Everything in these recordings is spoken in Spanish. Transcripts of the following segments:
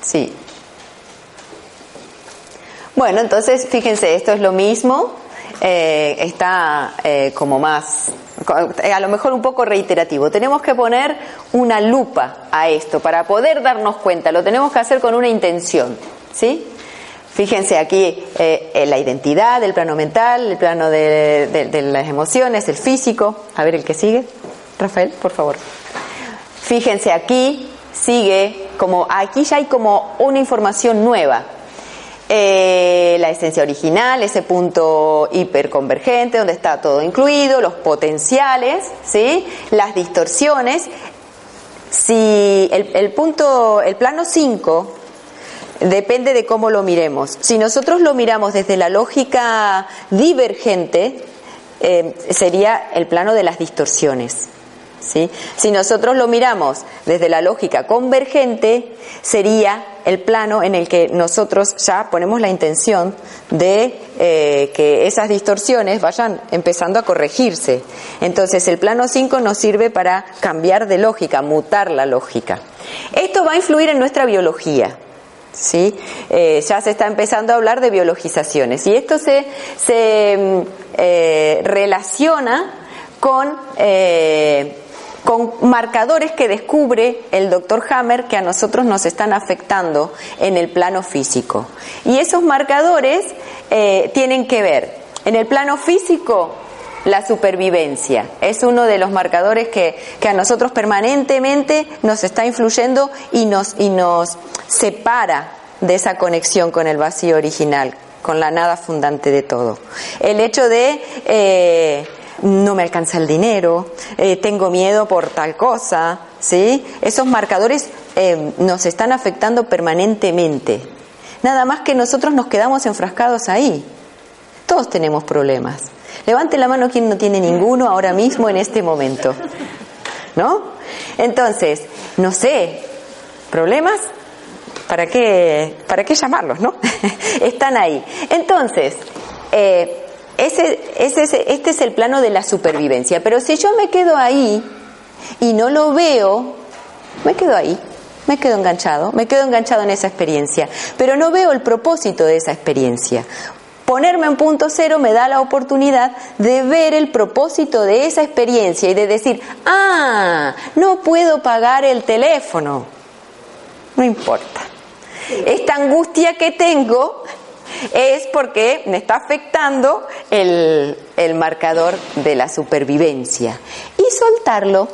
Sí. Bueno, entonces fíjense, esto es lo mismo, eh, está eh, como más, a lo mejor un poco reiterativo. Tenemos que poner una lupa a esto para poder darnos cuenta, lo tenemos que hacer con una intención, ¿sí? Fíjense aquí eh, la identidad, el plano mental, el plano de, de las emociones, el físico. A ver el que sigue. Rafael, por favor. Fíjense aquí, sigue como, aquí ya hay como una información nueva. Eh, la esencia original, ese punto hiperconvergente donde está todo incluido, los potenciales, ¿sí? las distorsiones. Si el, el punto, el plano 5 depende de cómo lo miremos. Si nosotros lo miramos desde la lógica divergente, eh, sería el plano de las distorsiones. Si nosotros lo miramos desde la lógica convergente, sería el plano en el que nosotros ya ponemos la intención de eh, que esas distorsiones vayan empezando a corregirse. Entonces el plano 5 nos sirve para cambiar de lógica, mutar la lógica. Esto va a influir en nuestra biología. ¿sí? Eh, ya se está empezando a hablar de biologizaciones y esto se, se mm, eh, relaciona con con marcadores que descubre el doctor Hammer que a nosotros nos están afectando en el plano físico. Y esos marcadores eh, tienen que ver, en el plano físico, la supervivencia. Es uno de los marcadores que, que, a nosotros permanentemente nos está influyendo y nos, y nos separa de esa conexión con el vacío original, con la nada fundante de todo. El hecho de eh, no me alcanza el dinero, eh, tengo miedo por tal cosa, ¿sí? Esos marcadores eh, nos están afectando permanentemente. Nada más que nosotros nos quedamos enfrascados ahí. Todos tenemos problemas. Levante la mano quien no tiene ninguno ahora mismo en este momento. ¿No? Entonces, no sé, problemas, ¿para qué, para qué llamarlos, no? Están ahí. Entonces, eh, ese, ese, este es el plano de la supervivencia. Pero si yo me quedo ahí y no lo veo, me quedo ahí, me quedo enganchado, me quedo enganchado en esa experiencia. Pero no veo el propósito de esa experiencia. Ponerme en punto cero me da la oportunidad de ver el propósito de esa experiencia y de decir, ah, no puedo pagar el teléfono. No importa. Esta angustia que tengo es porque me está afectando el, marcador de la supervivencia. Y soltarlo.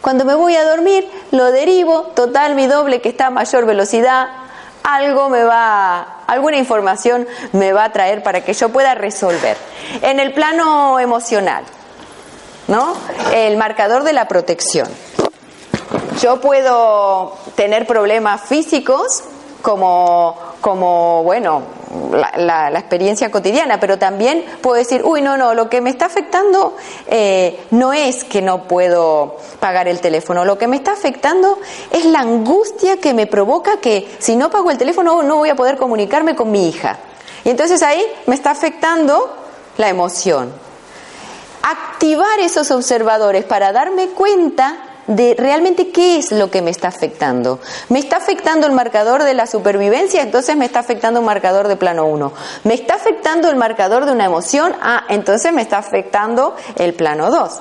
Cuando me voy a dormir, lo derivo, total, mi doble que está a mayor velocidad, algo me va, alguna información me va a traer para que yo pueda resolver. En el plano emocional, ¿no? El marcador de la protección. Yo puedo tener problemas físicos como, como bueno, la, experiencia cotidiana, pero también puedo decir, uy, no, no, lo que me está afectando eh, no es que no puedo pagar el teléfono, lo que me está afectando es la angustia que me provoca que si no pago el teléfono no voy a poder comunicarme con mi hija. Y entonces ahí me está afectando la emoción. Activar esos observadores para darme cuenta de realmente qué es lo que me está afectando. ¿Me está afectando el marcador de la supervivencia? Entonces me está afectando un marcador de plano 1. ¿Me está afectando el marcador de una emoción? Ah, entonces me está afectando el plano 2.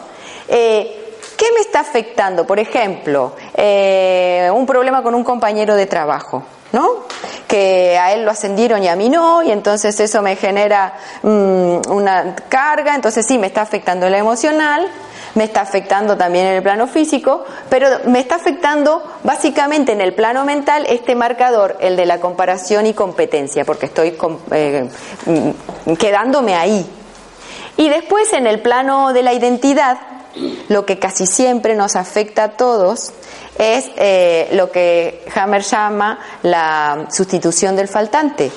Eh, ¿Qué me está afectando? Por ejemplo, eh, un problema con un compañero de trabajo. ¿no? Que a él lo ascendieron y a mí no, y entonces eso me genera mm, una carga, entonces sí, me está afectando la emocional, me está afectando también en el plano físico, pero me está afectando básicamente en el plano mental este marcador, el de la comparación y competencia, porque estoy eh, mm, quedándome ahí. Y después en el plano de la identidad, lo que casi siempre nos afecta a todos es eh, lo que Hammer llama la sustitución del faltante,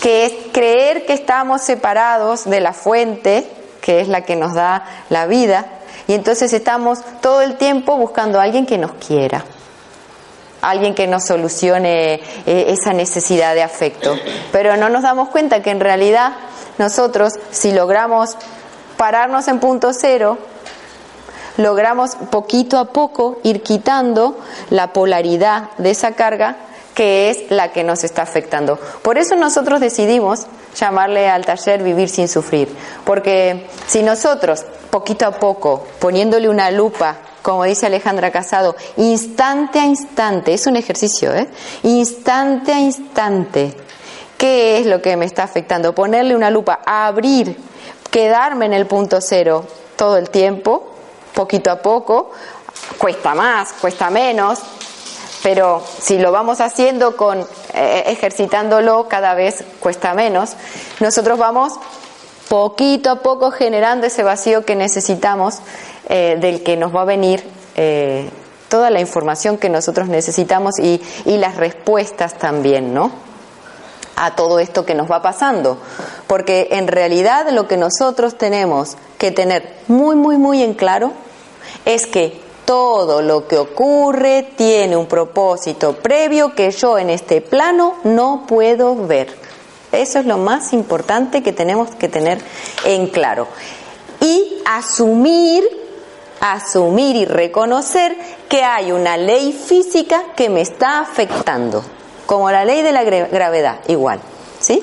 que es creer que estamos separados de la fuente, que es la que nos da la vida, y entonces estamos todo el tiempo buscando a alguien que nos quiera, alguien que nos solucione eh, esa necesidad de afecto. Pero no nos damos cuenta que en realidad nosotros, si logramos pararnos en punto cero, logramos poquito a poco ir quitando la polaridad de esa carga que es la que nos está afectando. Por eso nosotros decidimos llamarle al taller Vivir sin Sufrir, porque si nosotros, poquito a poco, poniéndole una lupa, como dice Alejandra Casado, instante a instante, es un ejercicio, ¿eh? Instante a instante, ¿qué es lo que me está afectando? Ponerle una lupa, abrir, quedarme en el punto cero todo el tiempo, poquito a poco, cuesta más, cuesta menos, pero si lo vamos haciendo con eh, ejercitándolo cada vez cuesta menos, nosotros vamos poquito a poco generando ese vacío que necesitamos, eh, del que nos va a venir eh, toda la información que nosotros necesitamos y, y las respuestas también, ¿no? a todo esto que nos va pasando. Porque en realidad lo que nosotros tenemos que tener muy, muy, muy en claro es que todo lo que ocurre tiene un propósito previo que yo en este plano no puedo ver. Eso es lo más importante que tenemos que tener en claro. Y asumir, asumir y reconocer que hay una ley física que me está afectando, como la ley de la gravedad, igual. ¿Sí?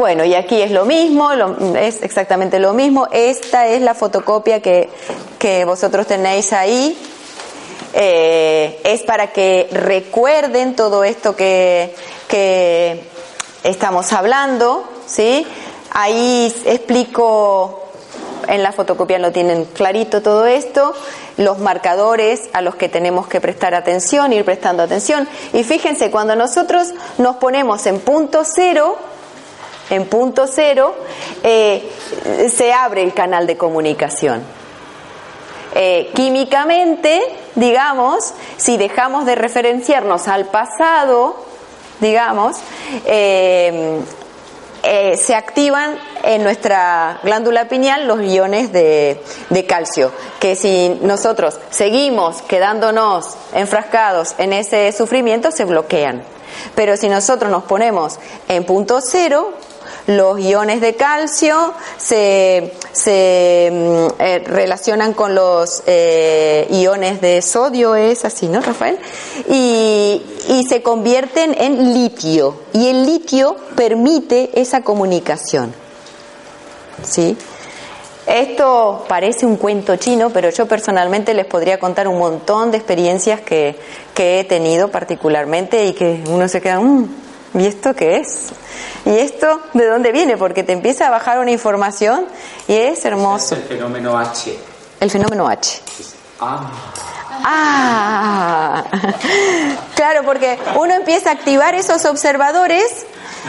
Bueno, y aquí es lo mismo, es exactamente lo mismo. Esta es la fotocopia que, vosotros tenéis ahí. Eh, es para que recuerden todo esto que, que estamos hablando, ¿sí? Ahí explico, en la fotocopia lo tienen clarito todo esto, los marcadores a los que tenemos que prestar atención, ir prestando atención. Y fíjense, cuando nosotros nos ponemos en punto cero, en punto cero, eh, se abre el canal de comunicación. Eh, químicamente, digamos, si dejamos de referenciarnos al pasado, digamos, eh, se activan en nuestra glándula pineal los iones de, calcio, que si nosotros seguimos quedándonos enfrascados en ese sufrimiento, se bloquean. Pero si nosotros nos ponemos en punto cero, los iones de calcio se, mm, eh, relacionan con los eh, iones de sodio, es así, ¿no, Rafael? Y, y se convierten en litio. Y el litio permite esa comunicación. ¿Sí? Esto parece un cuento chino, pero yo personalmente les podría contar un montón de experiencias que, que he tenido particularmente y que uno se queda, mm, ¿y esto qué es? ¿Y esto de dónde viene? Porque te empieza a bajar una información y es hermoso. el fenómeno H. El fenómeno H. Ah. Ah, claro, porque uno empieza a activar esos observadores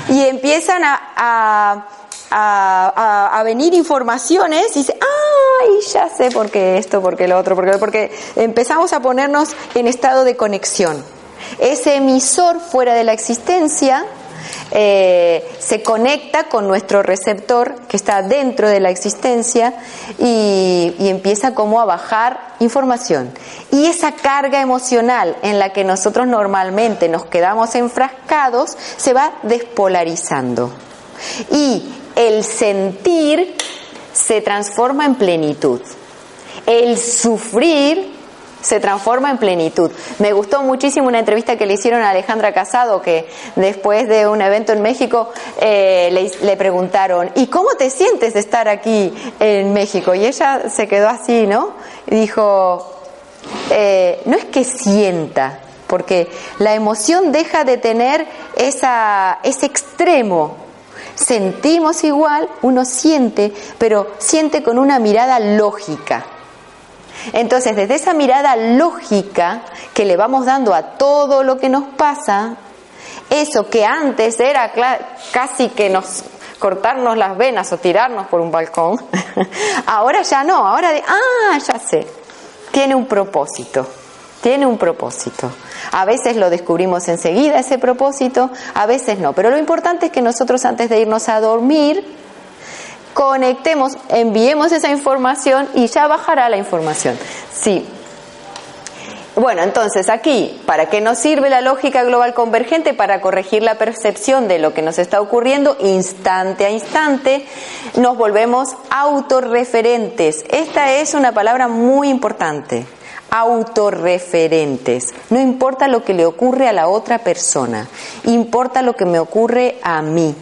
y empiezan a, a, a, venir informaciones y dice, ay, ya sé por qué esto, por qué lo otro, porque, porque empezamos a ponernos en estado de conexión. Ese emisor fuera de la existencia eh, se conecta con nuestro receptor que está dentro de la existencia y, empieza como a bajar información. Y esa carga emocional en la que nosotros normalmente nos quedamos enfrascados se va despolarizando. Y el sentir se transforma en plenitud. El sufrir se transforma en plenitud. Me gustó muchísimo una entrevista que le hicieron a Alejandra Casado, que después de un evento en México eh, le, preguntaron, ¿y cómo te sientes de estar aquí en México? Y ella se quedó así, ¿no? Y dijo, eh, no es que sienta, porque la emoción deja de tener esa, ese extremo. Sentimos igual, uno siente, pero siente con una mirada lógica. Entonces, desde esa mirada lógica que le vamos dando a todo lo que nos pasa, eso que antes era casi que nos cortarnos las venas o tirarnos por un balcón, ahora ya no, ahora de, ah, ya sé, tiene un propósito, tiene un propósito. A veces lo descubrimos enseguida ese propósito, a veces no, pero lo importante es que nosotros antes de irnos a dormir, conectemos, enviemos esa información y ya bajará la información. Sí. Bueno, entonces aquí, ¿para qué nos sirve la lógica global convergente? Para corregir la percepción de lo que nos está ocurriendo instante a instante, nos volvemos autorreferentes. Esta es una palabra muy importante. Autorreferentes. No importa lo que le ocurre a la otra persona, importa lo que me ocurre a mí.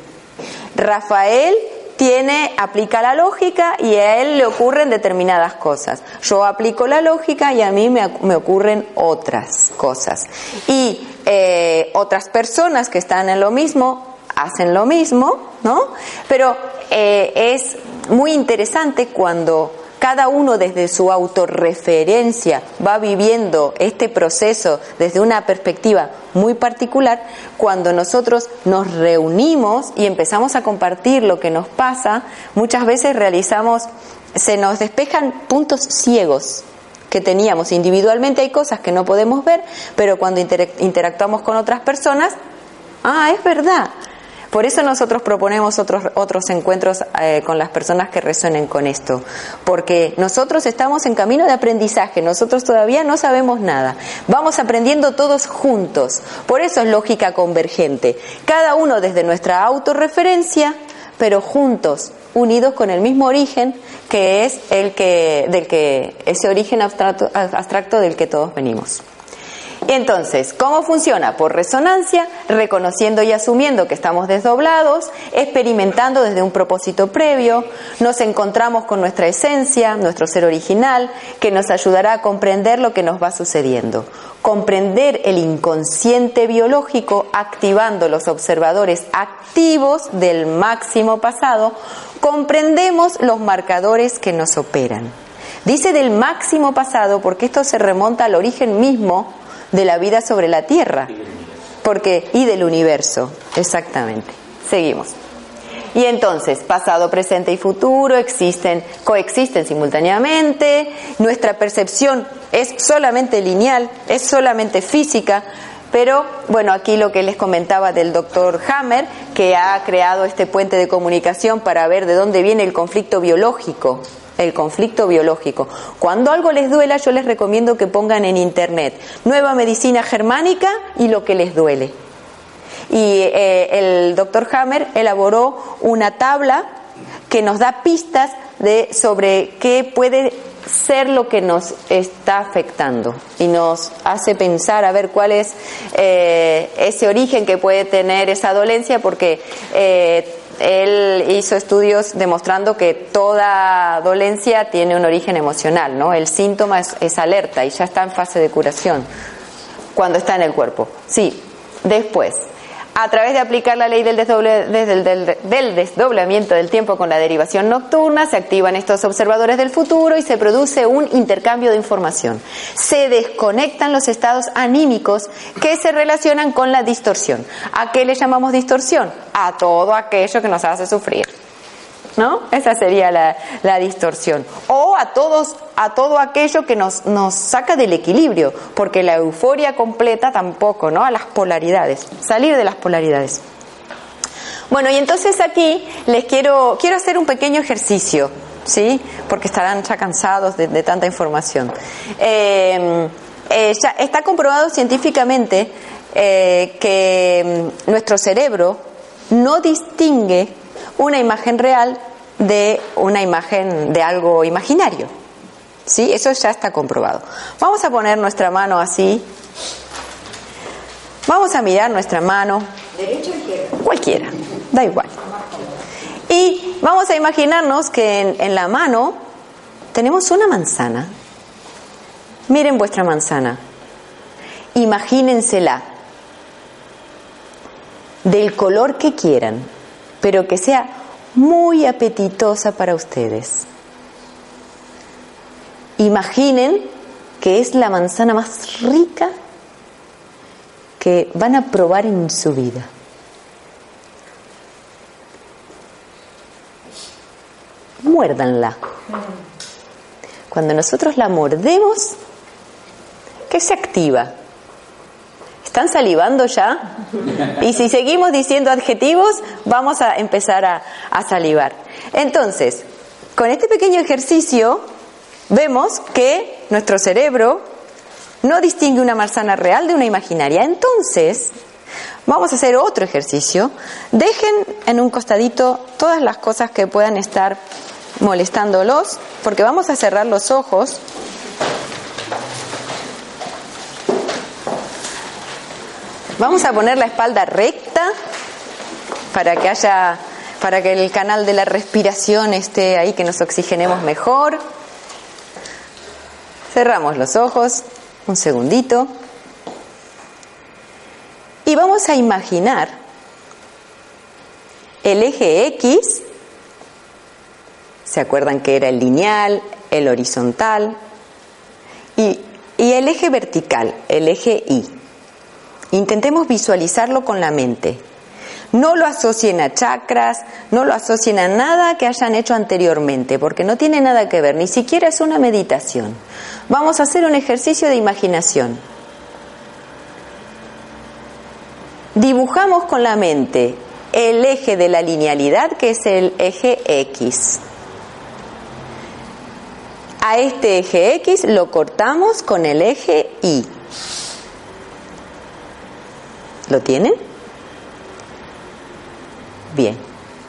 Rafael tiene, aplica la lógica y a él le ocurren determinadas cosas. Yo aplico la lógica y a mí me, ocurren otras cosas. Y eh, otras personas que están en lo mismo hacen lo mismo, ¿no? Pero eh, es muy interesante cuando cada uno desde su autorreferencia va viviendo este proceso desde una perspectiva muy particular, cuando nosotros nos reunimos y empezamos a compartir lo que nos pasa, muchas veces realizamos, se nos despejan puntos ciegos que teníamos. Individualmente, hay cosas que no podemos ver, pero cuando interactuamos con otras personas, ah, es verdad, por eso nosotros proponemos otros, otros encuentros eh, con las personas que resuenen con esto, porque nosotros estamos en camino de aprendizaje, nosotros todavía no sabemos nada, vamos aprendiendo todos juntos, por eso es lógica convergente, cada uno desde nuestra autorreferencia, pero juntos, unidos con el mismo origen que es el que, del que, ese origen abstracto del que todos venimos. Entonces, ¿cómo funciona? Por resonancia, reconociendo y asumiendo que estamos desdoblados, experimentando desde un propósito previo, nos encontramos con nuestra esencia, nuestro ser original, que nos ayudará a comprender lo que nos va sucediendo. Comprender el inconsciente biológico activando los observadores activos del máximo pasado, comprendemos los marcadores que nos operan. Dice del máximo pasado porque esto se remonta al origen mismo de la vida sobre la Tierra. Porque, y del universo, exactamente. Seguimos. Y entonces, pasado, presente y futuro existen, coexisten simultáneamente, nuestra percepción es solamente lineal, es solamente física, pero bueno, aquí lo que les comentaba del doctor Hammer, que ha creado este puente de comunicación para ver de dónde viene el conflicto biológico el conflicto biológico. Cuando algo les duela, yo les recomiendo que pongan en internet nueva medicina germánica y lo que les duele. Y eh, el doctor Hammer elaboró una tabla que nos da pistas de sobre qué puede ser lo que nos está afectando y nos hace pensar a ver cuál es eh, ese origen que puede tener esa dolencia porque eh, él hizo estudios demostrando que toda dolencia tiene un origen emocional, ¿no? El síntoma es, alerta y ya está en fase de curación cuando está en el cuerpo. Sí, después, a través de aplicar la ley del, del, desdoblamiento del tiempo con la derivación nocturna, se activan estos observadores del futuro y se produce un intercambio de información. Se desconectan los estados anímicos que se relacionan con la distorsión. ¿A qué le llamamos distorsión? A todo aquello que nos hace sufrir. ¿No? Esa sería la, distorsión. O a todos, a todo aquello que nos, nos saca del equilibrio, porque la euforia completa tampoco, ¿no? A las polaridades, salir de las polaridades. Bueno, y entonces aquí les quiero, quiero hacer un pequeño ejercicio, ¿sí? Porque estarán ya cansados de, tanta información. Eh, eh, está comprobado científicamente eh, que mm, nuestro cerebro no distingue una imagen real de una imagen de algo imaginario. ¿Sí? Eso ya está comprobado. Vamos a poner nuestra mano así. Vamos a mirar nuestra mano. ¿Derecha o izquierda? Cualquiera, da igual. Y vamos a imaginarnos que en, en la mano tenemos una manzana. Miren vuestra manzana. Imagínensela del color que quieran, pero que sea muy apetitosa para ustedes. Imaginen que es la manzana más rica que van a probar en su vida. Muérdanla. Cuando nosotros la mordemos, ¿qué se activa? ¿Están salivando ya? Y si seguimos diciendo adjetivos, vamos a empezar a, a, salivar. Entonces, con este pequeño ejercicio, vemos que nuestro cerebro no distingue una manzana real de una imaginaria. Entonces, vamos a hacer otro ejercicio. Dejen en un costadito todas las cosas que puedan estar molestándolos, porque vamos a cerrar los ojos Vamos a poner la espalda recta para que haya, para que el canal de la respiración esté ahí, que nos oxigenemos mejor. Cerramos los ojos, un segundito. Y vamos a imaginar el eje X, ¿se acuerdan que era el lineal, el horizontal? Y, y el eje vertical, el eje Y. Intentemos visualizarlo con la mente. No lo asocien a chakras, no lo asocien a nada que hayan hecho anteriormente, porque no tiene nada que ver, ni siquiera es una meditación. Vamos a hacer un ejercicio de imaginación. Dibujamos con la mente el eje de la linealidad, que es el eje X. A este eje X lo cortamos con el eje Y. ¿Lo tienen? Bien,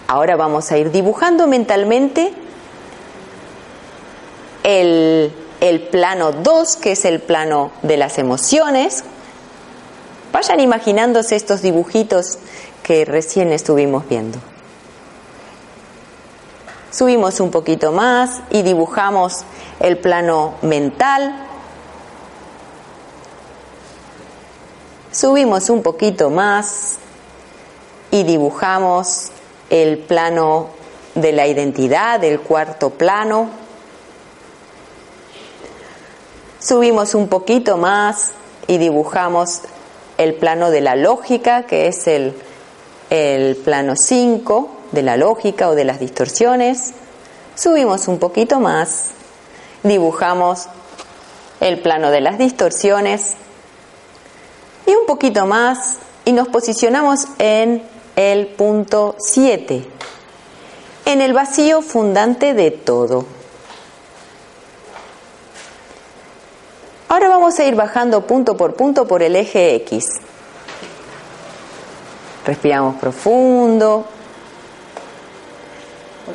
ahora vamos a ir dibujando mentalmente el, el plano 2, que es el plano de las emociones. Vayan imaginándose estos dibujitos que recién estuvimos viendo. Subimos un poquito más y dibujamos el plano mental, Subimos un poquito más y dibujamos el plano de la identidad, el cuarto plano. Subimos un poquito más y dibujamos el plano de la lógica, que es el, el plano 5 de la lógica o de las distorsiones. Subimos un poquito más, dibujamos el plano de las distorsiones un poquito más y nos posicionamos en el punto 7, en el vacío fundante de todo. Ahora vamos a ir bajando punto por punto por el eje X. Respiramos profundo.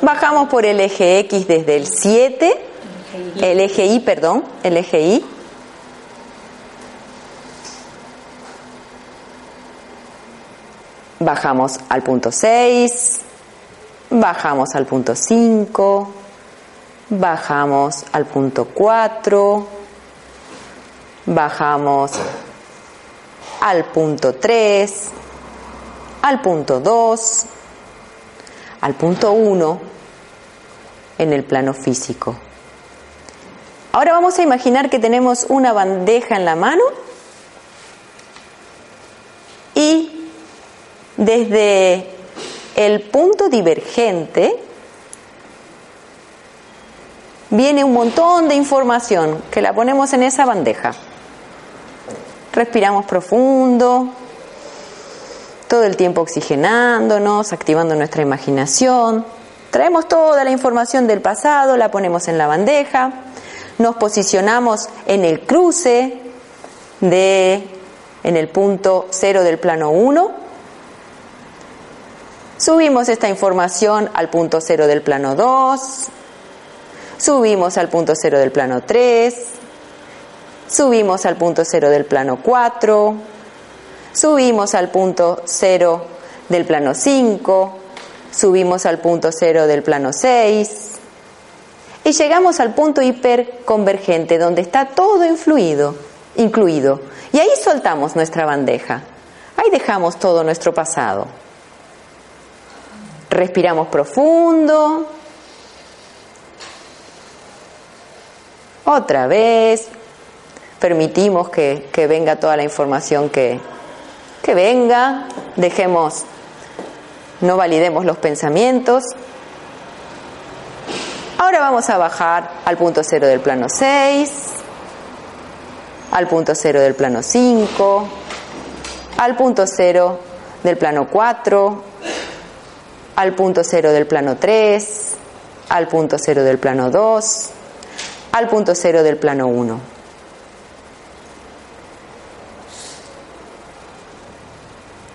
Bajamos por el eje X desde el 7, el eje Y, perdón, el eje Y. Bajamos al punto 6, bajamos al punto 5, bajamos al punto 4, bajamos al punto 3, al punto 2, al punto 1 en el plano físico. Ahora vamos a imaginar que tenemos una bandeja en la mano y desde el punto divergente viene un montón de información que la ponemos en esa bandeja. Respiramos profundo, todo el tiempo oxigenándonos, activando nuestra imaginación. Traemos toda la información del pasado, la ponemos en la bandeja, nos posicionamos en el cruce de en el punto cero del plano 1 Subimos esta información al punto cero del plano 2, subimos al punto cero del plano 3, subimos al punto cero del plano 4, subimos al punto cero del plano 5, subimos al punto cero del plano 6 y llegamos al punto hiperconvergente donde está todo influido, incluido. Y ahí soltamos nuestra bandeja, ahí dejamos todo nuestro pasado. Respiramos profundo. Otra vez. Permitimos que, venga toda la información que, que venga. Dejemos, no validemos los pensamientos. Ahora vamos a bajar al punto cero del plano 6, al punto cero del plano 5, al punto cero del plano 4, al punto cero del plano 3, al punto cero del plano 2, al punto cero del plano 1.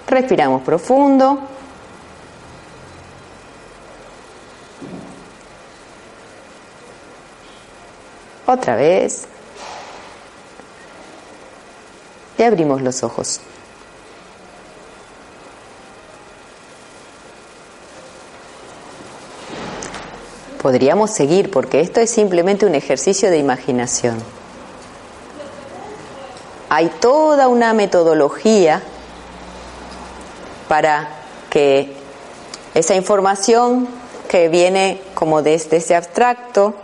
Respiramos profundo. Otra vez. Y abrimos los ojos. Podríamos seguir porque esto es simplemente un ejercicio de imaginación. Hay toda una metodología para que esa información que viene como desde ese abstracto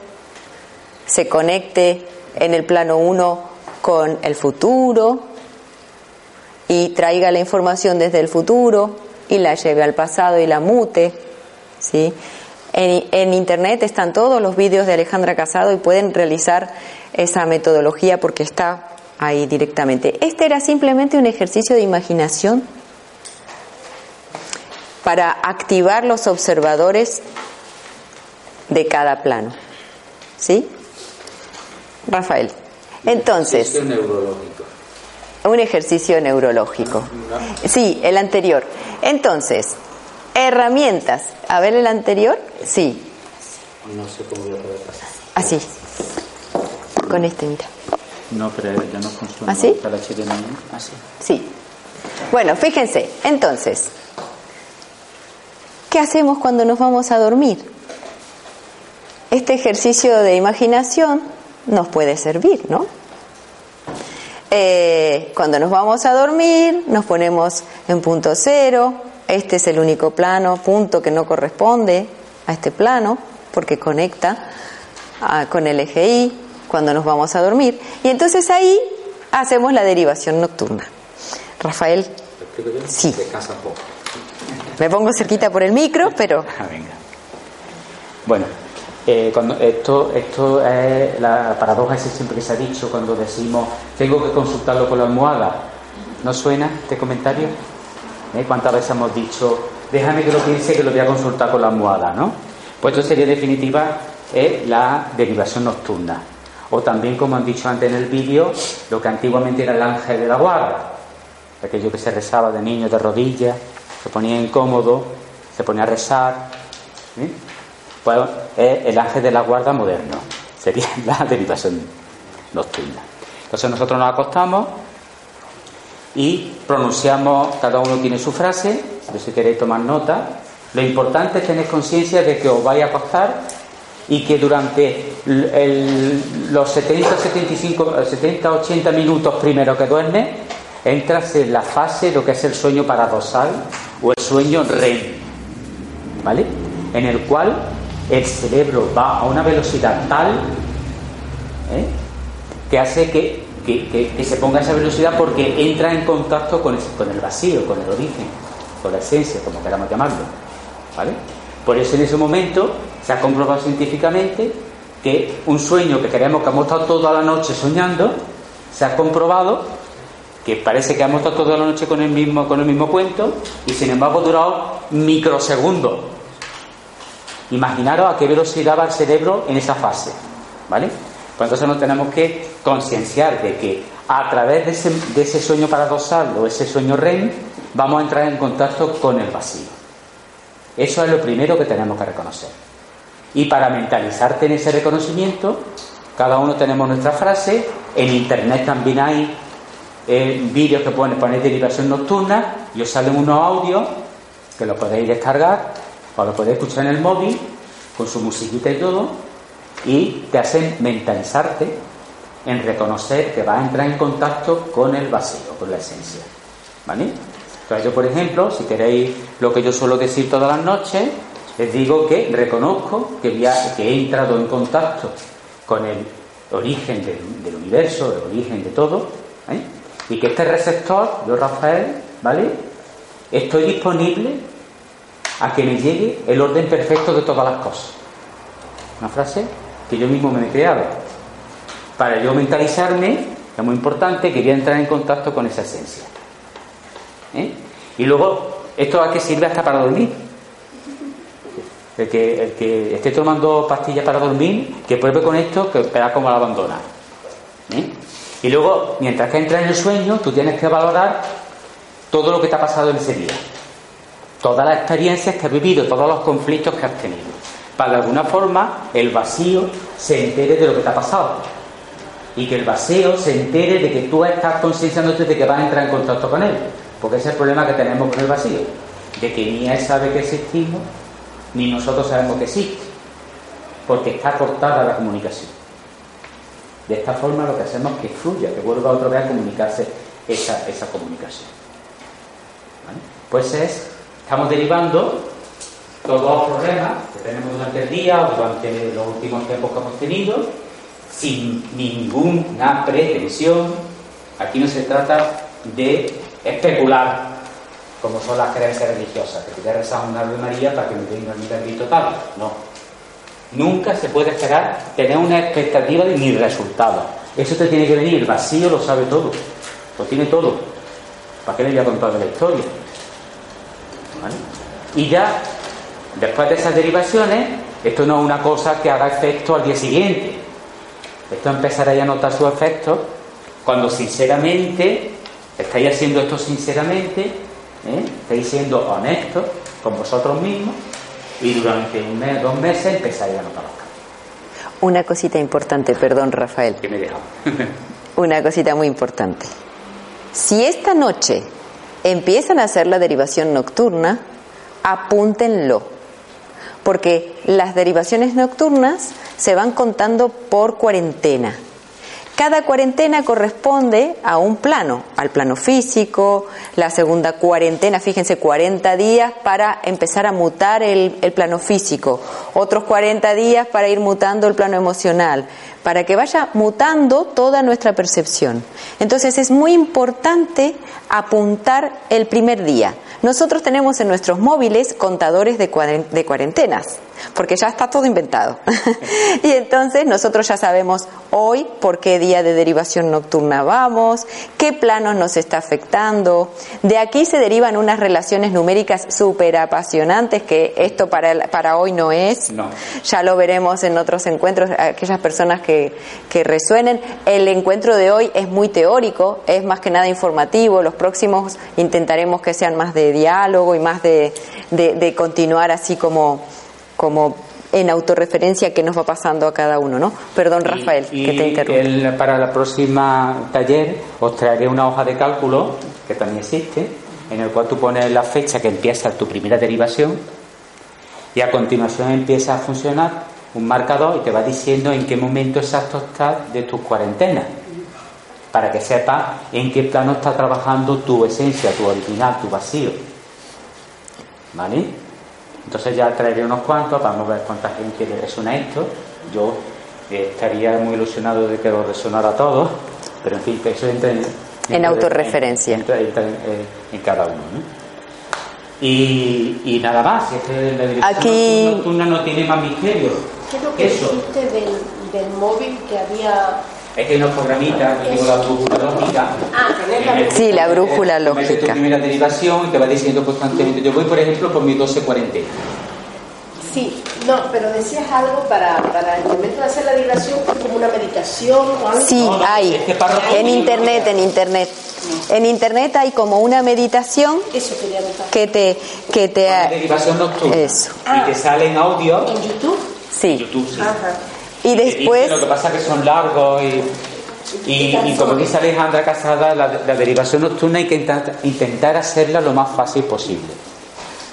se conecte en el plano 1 con el futuro y traiga la información desde el futuro y la lleve al pasado y la mute, ¿sí? En, internet están todos los vídeos de Alejandra Casado y pueden realizar esa metodología porque está ahí directamente. Este era simplemente un ejercicio de imaginación para activar los observadores de cada plano. ¿Sí? Rafael. Entonces. Un ejercicio neurológico. Un ejercicio neurológico. Sí, el anterior. Entonces, Herramientas. A ver el anterior. Sí. No sé cómo voy a poder pasar. Así. Con este, mira. No, pero ya no funciona. ¿Así? Así. Sí. Bueno, fíjense. Entonces, ¿qué hacemos cuando nos vamos a dormir? Este ejercicio de imaginación nos puede servir, ¿no? Eh, cuando nos vamos a dormir, nos ponemos en punto cero, este es el único plano, punto que no corresponde a este plano, porque conecta ah, con el eje Y cuando nos vamos a dormir. Y entonces ahí hacemos la derivación nocturna. Rafael. Sí. Me pongo cerquita por el micro, pero. Ah. Bueno, eh, cuando esto, esto es la paradoja ese siempre que se ha dicho cuando decimos tengo que consultarlo con la almohada. ¿No suena este comentario? ¿Eh? ¿Cuántas veces hemos dicho, déjame que lo piense, que lo voy a consultar con la almohada, ¿no? Pues esto sería definitiva eh, la derivación nocturna. O también, como han dicho antes en el vídeo, lo que antiguamente era el ángel de la guarda, aquello que se rezaba de niño de rodillas, se ponía incómodo, se ponía a rezar. ¿eh? Pues es el ángel de la guarda moderno, sería la derivación nocturna. Entonces nosotros nos acostamos, y pronunciamos, cada uno tiene su frase, si queréis tomar nota. Lo importante es tener conciencia de que os vais a acostar y que durante los 70, 75, 70, 80 minutos primero que duermes, entras en la fase, lo que es el sueño paradoxal o el sueño REM, ¿vale? En el cual el cerebro va a una velocidad tal ¿eh? que hace que que, se ponga esa velocidad porque entra en contacto con el, vacío, con el origen, con la esencia, como queramos llamarlo. ¿Vale? Por eso en ese momento se ha comprobado científicamente que un sueño que queremos que hemos estado toda la noche soñando, se ha comprobado que parece que hemos estado toda la noche con el mismo, con el mismo cuento y sin embargo ha durado microsegundos. Imaginaros a qué velocidad va el cerebro en esa fase. ¿Vale? Pues entonces nos tenemos que concienciar de que a través de ese, sueño paradoxal o ese sueño REM vamos a entrar en contacto con el vacío. Eso es lo primero que tenemos que reconocer. Y para mentalizarte en ese reconocimiento, cada uno tenemos nuestra frase. En internet también hay eh, vídeos que pueden poner derivación nocturna y os salen unos audios que lo podéis descargar o lo podéis escuchar en el móvil con su musiquita y todo y te hacen mentalizarte en reconocer que vas a entrar en contacto con el vacío, con la esencia. ¿Vale? Entonces yo, por ejemplo, si queréis lo que yo suelo decir todas las noches, les digo que reconozco que, he entrado en contacto con el origen del, universo, el origen de todo, ¿eh? y que este receptor, yo Rafael, ¿vale? Estoy disponible a que me llegue el orden perfecto de todas las cosas. Una frase que yo mismo me he creado. Para yo mentalizarme, es muy importante, quería entrar en contacto con esa esencia. ¿Eh? Y luego, ¿esto a qué sirve hasta para dormir? El que, el que esté tomando pastillas para dormir, que pruebe con esto, que verá cómo la abandona. ¿Eh? Y luego, mientras que entra en el sueño, tú tienes que valorar todo lo que te ha pasado en ese día. Todas las experiencias que has vivido, todos los conflictos que has tenido. Para de alguna forma el vacío se entere de lo que te ha pasado. Y que el vacío se entere de que tú estás concienciándote de que vas a entrar en contacto con él. Porque ese es el problema que tenemos con el vacío. De que ni él sabe que existimos, ni nosotros sabemos que existe. Porque está cortada la comunicación. De esta forma lo que hacemos es que fluya, que vuelva otra vez a comunicarse esa, esa comunicación. Pues es, estamos derivando todos los problemas que tenemos durante el día o durante los últimos tiempos que hemos tenido, sin ninguna pretensión. Aquí no se trata de especular, como son las creencias religiosas, que te rezar una Ave María para que me venga mi bendito tal. No. Nunca se puede esperar tener una expectativa de ni resultado. Eso te tiene que venir, el vacío lo sabe todo, lo tiene todo. ¿Para qué le voy a contar la historia? Y ya, después de esas derivaciones, esto no es una cosa que haga efecto al día siguiente. Esto empezará ya a notar su efecto cuando sinceramente estáis haciendo esto sinceramente, ¿eh? estáis siendo honestos con vosotros mismos y durante un mes, dos meses empezáis a notar los cambios. Una cosita importante, perdón Rafael. Que me. Una cosita muy importante. Si esta noche empiezan a hacer la derivación nocturna, apúntenlo, porque las derivaciones nocturnas se van contando por cuarentena. Cada cuarentena corresponde a un plano, al plano físico, la segunda cuarentena, fíjense, 40 días para empezar a mutar el, plano físico, otros 40 días para ir mutando el plano emocional, para que vaya mutando toda nuestra percepción. Entonces es muy importante apuntar el primer día. Nosotros tenemos en nuestros móviles contadores de, cuarentenas, porque ya está todo inventado. y entonces nosotros ya sabemos hoy por qué día de derivación nocturna vamos, qué plano nos está afectando. De aquí se derivan unas relaciones numéricas súper apasionantes que esto para, para hoy no es. Ya lo veremos en otros encuentros, aquellas personas que, que resuenen. El encuentro de hoy es muy teórico, es más que nada informativo. Los próximos intentaremos que sean más de diálogo y más de, de, continuar así como, como en autorreferencia que nos va pasando a cada uno, ¿no? Perdón, Rafael, que te interrumpo. para la próxima taller os traeré una hoja de cálculo, que también existe, en el cual tú pones la fecha que empieza tu primera derivación y a continuación empieza a funcionar un marcador y te va diciendo en qué momento exacto estás de tus cuarentenas para que sepas en qué plano está trabajando tu esencia, tu original, tu vacío. ¿Vale? Entonces ya traeré unos cuantos, vamos a ver cuánta gente le resuena esto. Yo eh, estaría muy ilusionado de que lo resonara a todos, pero en fin, que eso entra en, en, autorreferencia. Entra, en, cada uno. ¿no? Y, nada más, es que la dirección Aquí... nocturna no tiene más misterio. ¿Qué es lo que eso. del, del móvil que había es que hay una programita, que digo la brújula lógica. Ah, la Sí, la brújula lógica. tu primera derivación y te va diciendo constantemente. Yo voy, por ejemplo, por mi 12 cuarentena. Sí, no, pero decías algo para, para el momento de hacer la derivación, como una medicación o algo. Sí, No, no, hay. este En internet, en internet. En internet hay como una meditación Eso que te que te derivación nocturna. Eso. Y te sale en audio. ¿En YouTube? Sí. YouTube, sí. Ajá. Y después Lo que pasa es que son largos y. Y, y como dice Alejandra Casada, la, la derivación nocturna hay que intentar, intentar hacerla lo más fácil posible.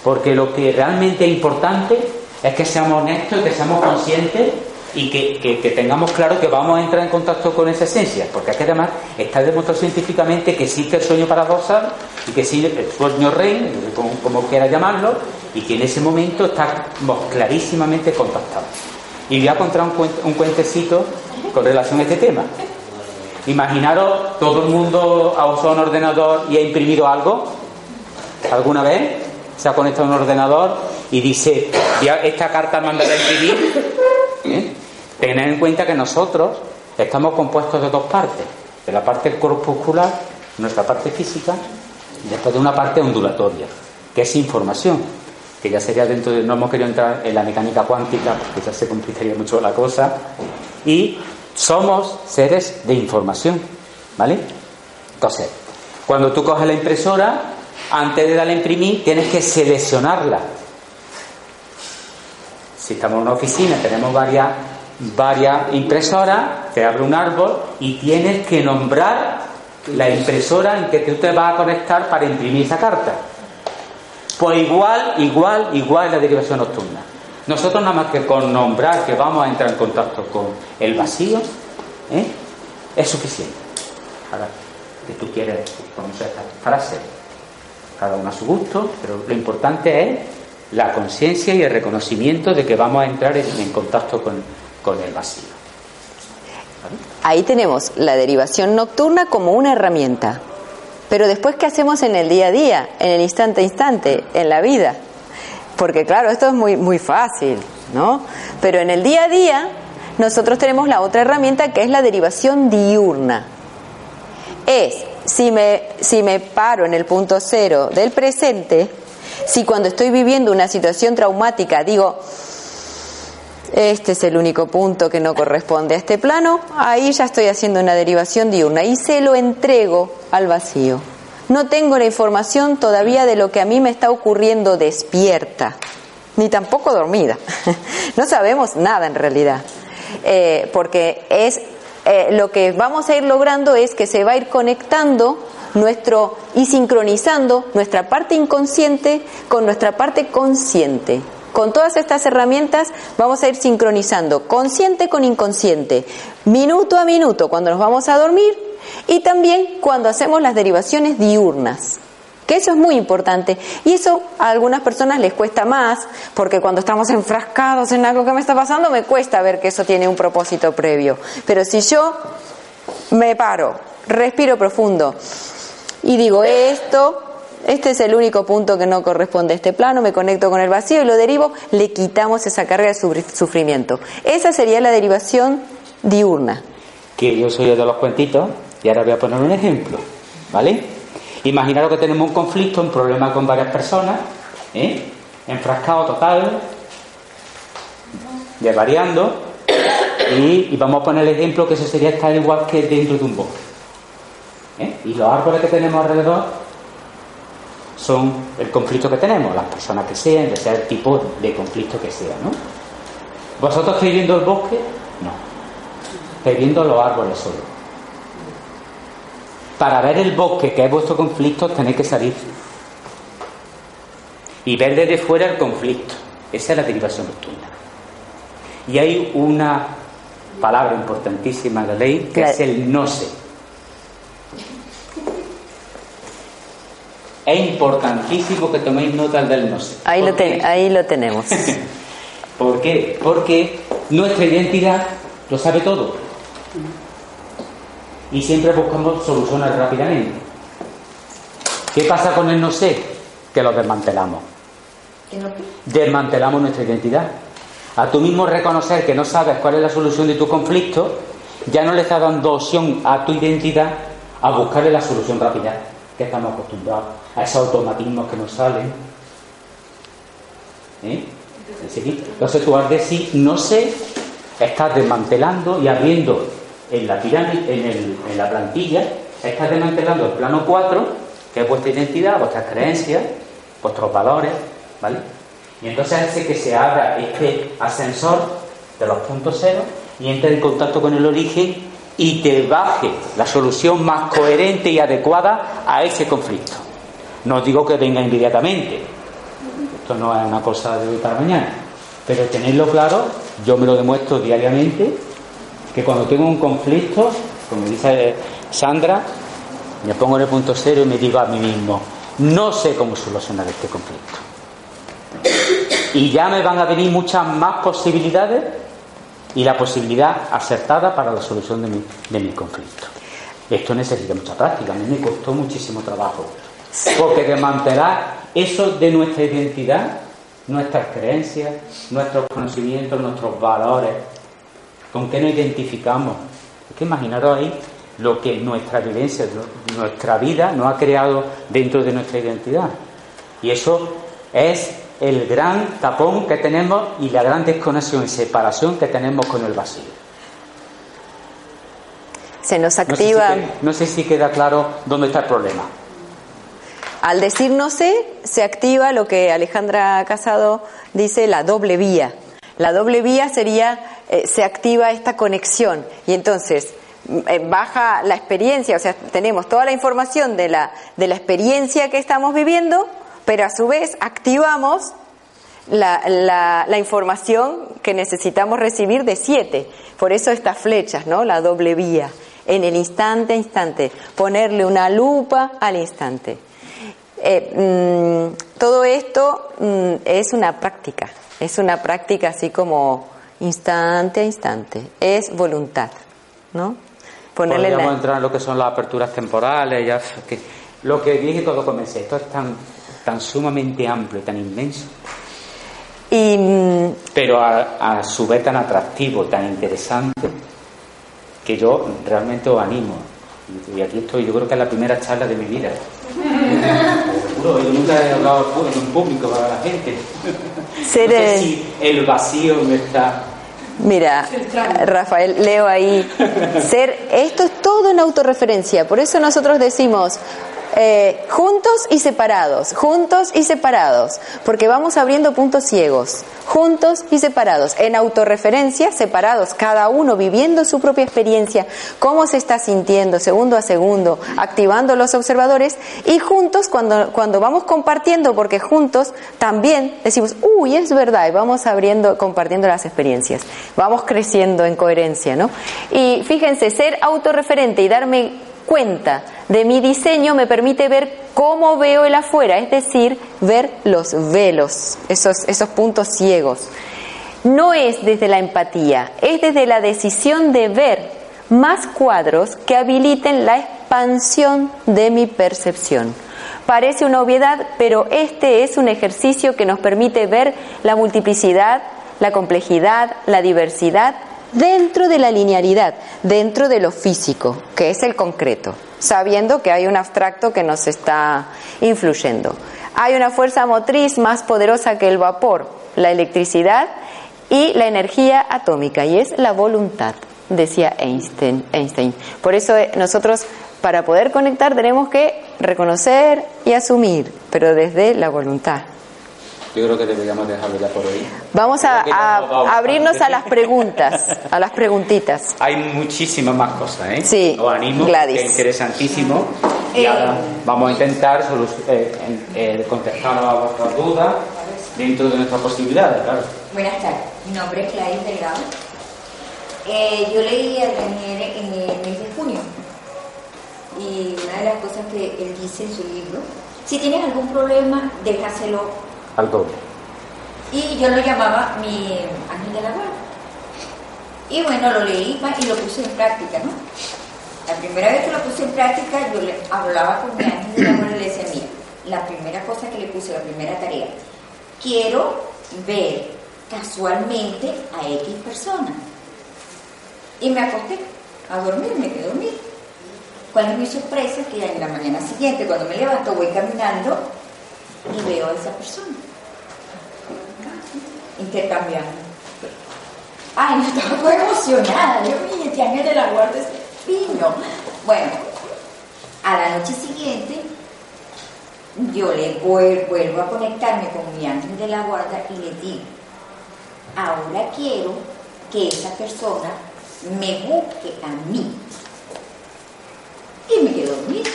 Porque lo que realmente es importante es que seamos honestos, que seamos conscientes y que, que- que tengamos claro que vamos a entrar en contacto con esa esencia. Porque es que además está demostrado científicamente que existe el sueño paradoxal y que existe el sueño rey, como, como quiera llamarlo, y que en ese momento estamos clarísimamente contactados. Y voy a contar un, cuen- un cuentecito con relación a este tema. Imaginaros, todo el mundo ha usado un ordenador y ha imprimido algo. ¿Alguna vez? Se ha conectado a un ordenador y dice, "Ya esta carta manda a imprimir. ¿Eh? Tened en cuenta que nosotros estamos compuestos de dos partes. De la parte corpuscular, nuestra parte física, y después de una parte ondulatoria, que es información, que ya sería dentro de... No hemos querido entrar en la mecánica cuántica, porque ya se complicaría mucho la cosa. Y somos seres de información, ¿vale? Entonces, cuando tú coges la impresora, antes de darle a imprimir, tienes que seleccionarla. Si estamos en una oficina, tenemos varias, varias impresoras, te abre un árbol y tienes que nombrar la impresora en que tú te vas a conectar para imprimir esa carta. Pues igual, igual, igual la derivación nocturna. Nosotros nada más que con nombrar que vamos a entrar en contacto con el vacío, ¿eh? es suficiente. Ahora, que tú quieres conocer esta frase, cada uno a su gusto, pero lo importante es la conciencia y el reconocimiento de que vamos a entrar en, contacto con, con el vacío. ahí tenemos la derivación nocturna como una herramienta. Pero después, ¿qué hacemos en el día a día, en el instante a instante, en la vida? Porque claro, esto es muy, muy fácil, ¿no? Pero en el día a día, nosotros tenemos la otra herramienta que es la derivación diurna. Es, si me, si me paro en el punto cero del presente, si cuando estoy viviendo una situación traumática digo, este es el único punto que no corresponde a este plano, ahí ya estoy haciendo una derivación diurna y se lo entrego al vacío. No tengo la información todavía de lo que a mí me está ocurriendo despierta, ni tampoco dormida. No sabemos nada en realidad, Eh, porque es eh, lo que vamos a ir logrando es que se va a ir conectando nuestro y sincronizando nuestra parte inconsciente con nuestra parte consciente. Con todas estas herramientas vamos a ir sincronizando consciente con inconsciente, minuto a minuto cuando nos vamos a dormir y también cuando hacemos las derivaciones diurnas. Que eso es muy importante. Y eso a algunas personas les cuesta más, porque cuando estamos enfrascados en algo que me está pasando, me cuesta ver que eso tiene un propósito previo. Pero si yo me paro, respiro profundo y digo esto, este es el único punto que no corresponde a este plano, me conecto con el vacío y lo derivo, le quitamos esa carga de sufri- sufrimiento. Esa sería la derivación diurna. Que yo soy el de los cuentitos y ahora voy a poner un ejemplo, ¿vale? Imaginaros que tenemos un conflicto, un problema con varias personas, ¿eh? enfrascado total, desvariando, y, y vamos a poner el ejemplo que eso sería estar igual que dentro de un bosque. ¿eh? Y los árboles que tenemos alrededor son el conflicto que tenemos, las personas que sean, ya sea el tipo de conflicto que sea, ¿no? ¿Vosotros estáis viendo el bosque? No. Estáis viendo los árboles solo. Para ver el bosque, que es vuestro conflicto, tenéis que salir. Y ver desde fuera el conflicto. Esa es la derivación nocturna. Y hay una palabra importantísima de la ley, que es el no sé. Es importantísimo que toméis nota del no sé. Ahí lo, ahí lo tenemos. ¿Por qué? Porque nuestra identidad lo sabe todo. Y siempre buscamos soluciones rápidamente. ¿Qué pasa con el no sé? Que lo desmantelamos. Desmantelamos nuestra identidad. A tú mismo reconocer que no sabes cuál es la solución de tu conflicto, ya no le estás dando opción a tu identidad a buscarle la solución rápida, que estamos acostumbrados a esos automatismos que nos salen. ¿Eh? Entonces tú al decir no sé, estás desmantelando y abriendo en la pirámide, en, el, la plantilla, estás desmantelando el plano 4, que es vuestra identidad, vuestras creencias, vuestros valores, ¿vale? Y entonces hace que se abra este ascensor de los puntos cero y entre en contacto con el origen y te baje la solución más coherente y adecuada a ese conflicto. No digo que venga inmediatamente, esto no es una cosa de hoy para mañana, pero tenerlo claro, yo me lo demuestro diariamente, que cuando tengo un conflicto, como dice Sandra, me pongo en el punto cero y me digo a mí mismo, no sé cómo solucionar este conflicto. Y ya me van a venir muchas más posibilidades y la posibilidad acertada para la solución de mi, de mi conflicto. Esto necesita mucha práctica, a mí me costó muchísimo trabajo. Porque desmantelar eso de nuestra identidad, nuestras creencias, nuestros conocimientos, nuestros valores, con qué nos identificamos. Es que imaginaros ahí lo que nuestra vivencia, nuestra vida nos ha creado dentro de nuestra identidad. Y eso es el gran tapón que tenemos y la gran desconexión y separación que tenemos con el vacío. Se nos activa. No sé si, queda claro dónde está el problema. Al decir no sé, se activa lo que Alejandra Casado dice la doble vía. La doble vía sería, eh, se activa esta conexión y entonces eh, baja la experiencia, o sea, tenemos toda la información de la, de la experiencia que estamos viviendo, pero a su vez activamos la, la, información que necesitamos recibir de siete. Por eso estas flechas, ¿no? La doble vía. En el instante a instante. Ponerle una lupa al instante. Eh, mm, todo esto mm, es una práctica. Es una práctica así como instante a instante. Es voluntad, ¿no? Ponerle Podríamos entrar en lo que son las aperturas temporales. Ya, que, lo que dije cuando comencé. Esto es tan tan sumamente amplio, tan inmenso. Y, mm, Pero a, su vez tan atractivo, tan interesante, que yo realmente os animo. Y aquí estoy, yo creo que es la primera charla de mi vida. yo nunca he hablado en un público para la gente. no sé si el vacío me está Mira, Rafael, leo ahí. Ser, esto es todo en autorreferencia. Por eso nosotros decimos, eh, juntos y separados, juntos y separados, porque vamos abriendo puntos ciegos, juntos y separados, en autorreferencia, separados, cada uno viviendo su propia experiencia, cómo se está sintiendo segundo a segundo, activando los observadores y juntos cuando, cuando vamos compartiendo, porque juntos también decimos, uy, es verdad, y vamos abriendo, compartiendo las experiencias, vamos creciendo en coherencia, ¿no? Y fíjense, ser autorreferente y darme cuenta de mi diseño me permite ver cómo veo el afuera, es decir, ver los velos, esos, esos puntos ciegos. No es desde la empatía, es desde la decisión de ver más cuadros que habiliten la expansión de mi percepción. Parece una obviedad, pero este es un ejercicio que nos permite ver la multiplicidad, la complejidad, la diversidad dentro de la linealidad, dentro de lo físico, que es el concreto, sabiendo que hay un abstracto que nos está influyendo. Hay una fuerza motriz más poderosa que el vapor, la electricidad y la energía atómica, y es la voluntad, decía Einstein. Einstein. Por eso eh, nosotros, para poder conectar, tenemos que reconocer y asumir, pero desde la voluntad. Yo creo que deberíamos dejarlo ya por hoy. Vamos a, abrirnos a las preguntas, a las preguntitas. Hay muchísimas más cosas, ¿eh? Sí, Os animo, Gladys. es interesantísimo. Y ahora vamos a intentar eh, eh, contestar a vuestras dudas dentro de nuestras posibilidades, claro. Buenas tardes, mi nombre es Gladys Delgado. Eh, yo leí a Daniel en el mes de junio y una de las cosas que él dice en su libro, si tienes algún problema, déjaselo al doble. Y yo lo llamaba mi ángel de la guarda. Y bueno, lo leí y lo puse en práctica, ¿no? La primera vez que lo puse en práctica, yo le hablaba con mi ángel de la guarda y le decía, mira, la primera cosa que le puse, la primera tarea, quiero ver casualmente a X persona. Y me acosté a dormir, me quedé dormir. ¿Cuál es mi sorpresa? Que en la mañana siguiente, cuando me levanto, voy caminando y veo a esa persona. Intercambiando. Ay, no estaba muy emocionada. Yo vi este ángel de la guarda es fino. Bueno, a la noche siguiente yo le vuelvo a conectarme con mi ángel de la guarda y le digo, ahora quiero que esa persona me busque a mí. Y me quedo dormida.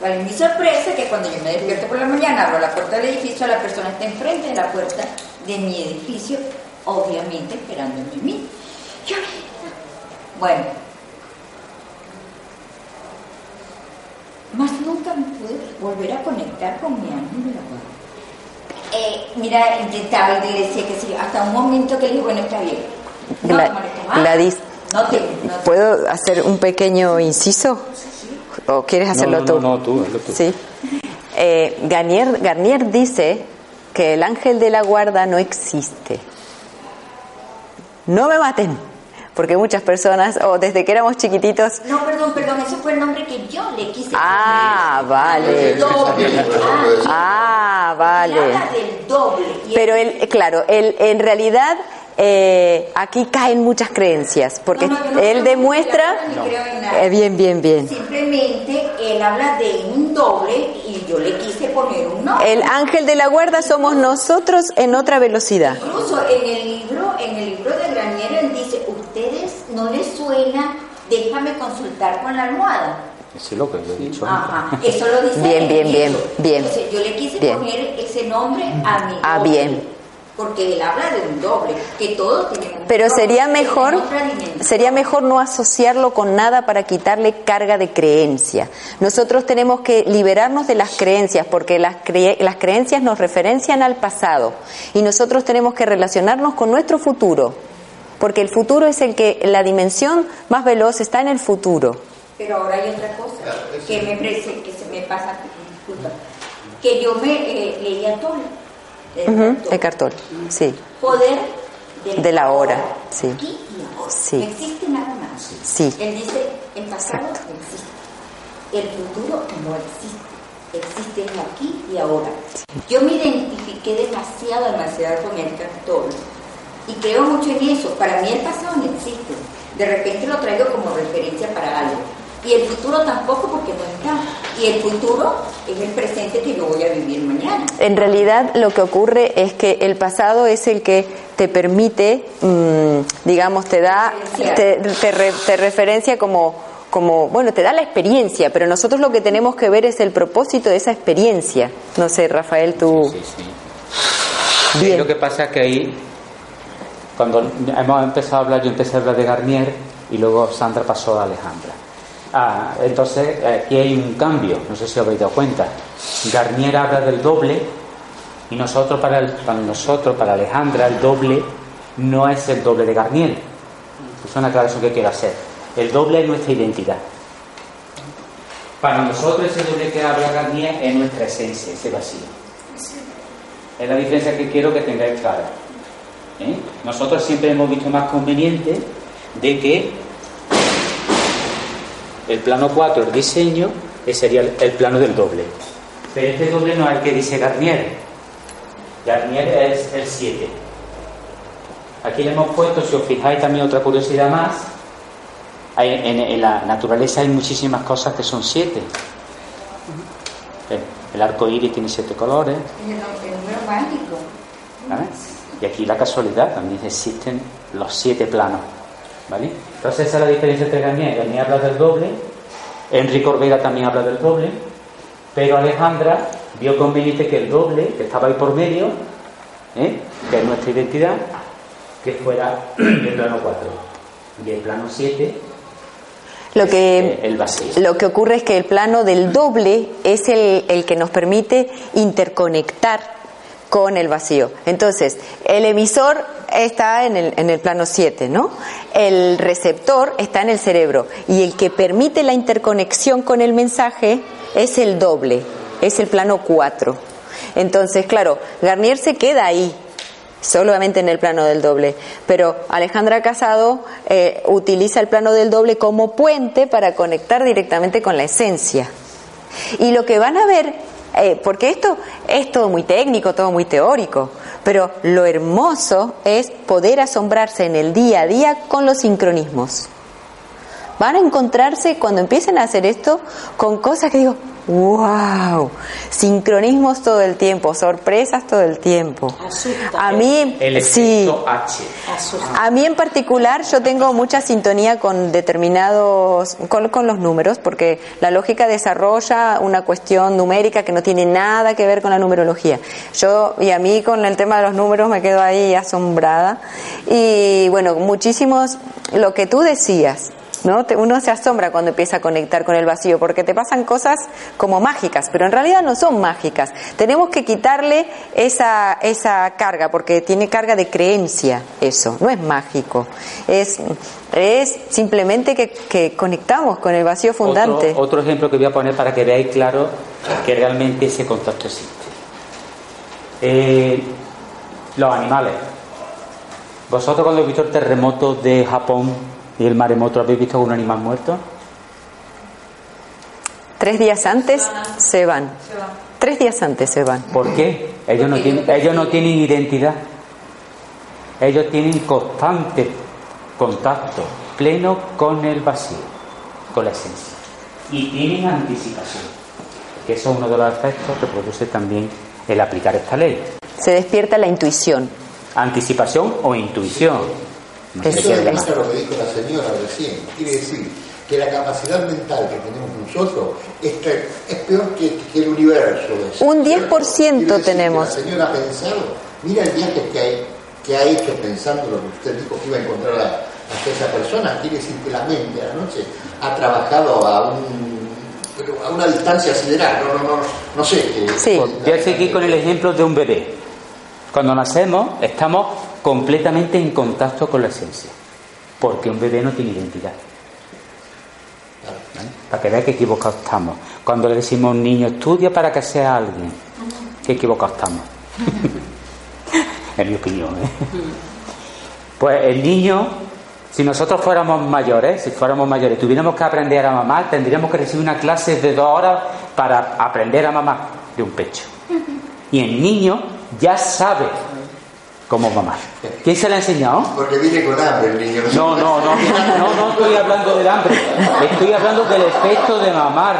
Vale, mi sorpresa que cuando yo me despierto por la mañana, abro la puerta del edificio, la persona está enfrente de la puerta de mi edificio, obviamente esperándome a mí. Yo, bueno, más nunca me pude volver a conectar con mi ángel de la guarda. Eh, mira, intentaba y le decía que sí, hasta un momento que le dije, bueno, está bien. No Gla- te más. Gladys, No te, no te- ¿puedo hacer un pequeño inciso? ¿O quieres hacerlo no, tú? no, no, tú, hazlo tú. Sí. Eh, Garnier, Garnier dice que el ángel de la guarda no existe. No me maten, porque muchas personas, o desde que éramos chiquititos, No, perdón, perdón, ese fue el nombre que yo le quise Ah, vale. El doble. Ah, Ah, vale. y habla del doble. Y Pero él, claro, él, en realidad eh, aquí caen muchas creencias, porque No, no, no él demuestra... nada. Eh, bien, bien, bien. Simplemente él habla de un doble y yo le quise poner un nombre. El ángel de la guarda somos nosotros en otra velocidad. Incluso en el libro, en el libro de Granier él dice, ustedes no les suena, déjame consultar con la almohada. Eso es lo que yo he dicho. Ajá, eso lo dice Bien, bien, bien, bien. Entonces, yo le quise Bien. poner ese nombre a mi Ah, bien. Porque él habla de un doble, que todos tenemos un Pero doble, sería mejor, sería mejor no asociarlo con nada para quitarle carga de creencia. Nosotros tenemos que liberarnos de las creencias porque las, cre- las creencias nos referencian al pasado y nosotros tenemos que relacionarnos con nuestro futuro. Porque el futuro es el que, la dimensión más veloz está en el futuro. Pero ahora hay otra cosa que me parece que se me pasa, disculpa, que yo me eh, leía todo. Ujú, Eckhart Tolle, sí. Poder del De la ahora, hora, sí. Aquí y ahora. Sí. Existe nada más. Sí. Él dice, el pasado existe. El futuro no existe. Existe el aquí y ahora. Yo me identifiqué demasiado, demasiado con Eckhart Tolle. Y creo mucho en eso. Para mí el pasado no existe. De repente lo traigo como referencia para algo. Y el futuro tampoco porque no está. Y el futuro es el presente que yo voy a vivir mañana. En realidad lo que ocurre es que el pasado es el que te permite, mm, digamos, te da, te, te re- te referencia como, como, bueno, te da la experiencia, pero nosotros lo que tenemos que ver es el propósito de esa experiencia. No sé, Rafael, tú... Sí, sí. Sí, Bien. lo que pasa es que ahí, cuando hemos empezado a hablar, yo empecé a hablar de Garnier y luego Sandra pasó a Alejandra. Ah, entonces aquí hay un cambio, no sé si os habéis dado cuenta. Garnier habla del doble y nosotros para, el- para nosotros, para Alejandra, el doble no es el doble de Garnier. Suena claro eso que quiero hacer. El doble es nuestra identidad. Para nosotros ese doble que habla Garnier es nuestra esencia, ese vacío. Es la diferencia que quiero que tengáis clara. ¿eh? Nosotros siempre hemos visto más conveniente de que el plano 4, el diseño, sería el, plano del doble. Pero este doble no es el que dice Garnier. Garnier es el 7. Aquí le hemos puesto, si os fijáis también otra curiosidad más, hay- en, en la naturaleza hay muchísimas cosas que son 7. El arco iris tiene siete colores, Es el, número mágico. Y aquí la casualidad, también existen los siete planos, ¿vale? Entonces esa es la diferencia entre Garnier. Garnier habla del doble, Enrique Orbera también habla del doble, pero Alejandra vio conveniente que el doble, que estaba ahí por medio, ¿eh? que es nuestra identidad, que fuera el plano 4. Y el plano 7, Lo que, el vacío. lo que ocurre es que el plano del doble es el, el que nos permite interconectar con el vacío. Entonces, el emisor está en el, en el plano 7, ¿no? El receptor está en el cerebro y el que permite la interconexión con el mensaje es el doble, es el plano 4. Entonces, claro, Garnier se queda ahí, solamente en el plano del doble. Pero Alejandra Casado eh, utiliza el plano del doble como puente para conectar directamente con la esencia. Y lo que van a ver, eh, porque esto es todo muy técnico, todo muy teórico, Pero lo hermoso es poder asombrarse en el día a día con los sincronismos. Van a encontrarse cuando empiecen a hacer esto con cosas que digo, wow, sincronismos todo el tiempo, sorpresas todo el tiempo. A mí, El sí, H. a mí en particular yo tengo mucha sintonía con determinados, con, con los números, porque la lógica desarrolla una cuestión numérica que no tiene nada que ver con la numerología. Yo, y a mí con el tema de los números me quedo ahí asombrada. Y bueno, muchísimos, lo que tú decías, ¿no? Uno se asombra cuando empieza a conectar con el vacío porque te pasan cosas como mágicas, pero en realidad no son mágicas. Tenemos que quitarle esa, esa carga porque tiene carga de creencia eso, no es mágico. Es, es simplemente que, que conectamos con el vacío fundante. Otro, otro ejemplo que voy a poner para que veáis claro que realmente ese contacto existe. Eh, los animales. ¿Vosotros cuando habéis visto el terremoto de Japón y el maremoto habéis visto algún animal muerto? Tres días antes se van. Tres días antes se van. ¿Por qué? Ellos no tienen, ellos no tienen identidad. Ellos tienen constante contacto pleno con el vacío, con la esencia. Y tienen anticipación. Que eso es uno de los efectos que produce también el aplicar esta ley. Se despierta la intuición. Anticipación o intuición. No sé Es qué Eso es lo que dijo la señora recién. Quiere decir que la capacidad mental que tenemos nosotros es, es peor que, que el universo. es. Un 10% Quiere decir tenemos. Que la señora ha pensado, mira el viaje que, hay, que ha hecho pensando lo que usted dijo que iba a encontrar a, a esa persona. Quiere decir que la mente a la noche ha trabajado a, un, pero a una distancia sideral. No, no, no, no sé. que- Sí. Voy a seguir con el ejemplo de un bebé. Cuando nacemos estamos completamente en contacto con la esencia. Porque un bebé no tiene identidad. Para que veáis que equivocados estamos. Cuando le decimos a un niño, estudia para que sea alguien, qué equivocados estamos. en mi opinión. ¿eh? Pues el niño, si nosotros fuéramos mayores, si fuéramos mayores, tuviéramos que aprender a mamar, tendríamos que recibir una clase de dos horas para aprender a mamar de un pecho. Y el niño ya sabe cómo mamar. ¿Quién se le ha enseñado? Porque viene con hambre el niño. No, no, no, no, no estoy hablando del hambre, estoy hablando del efecto de mamar,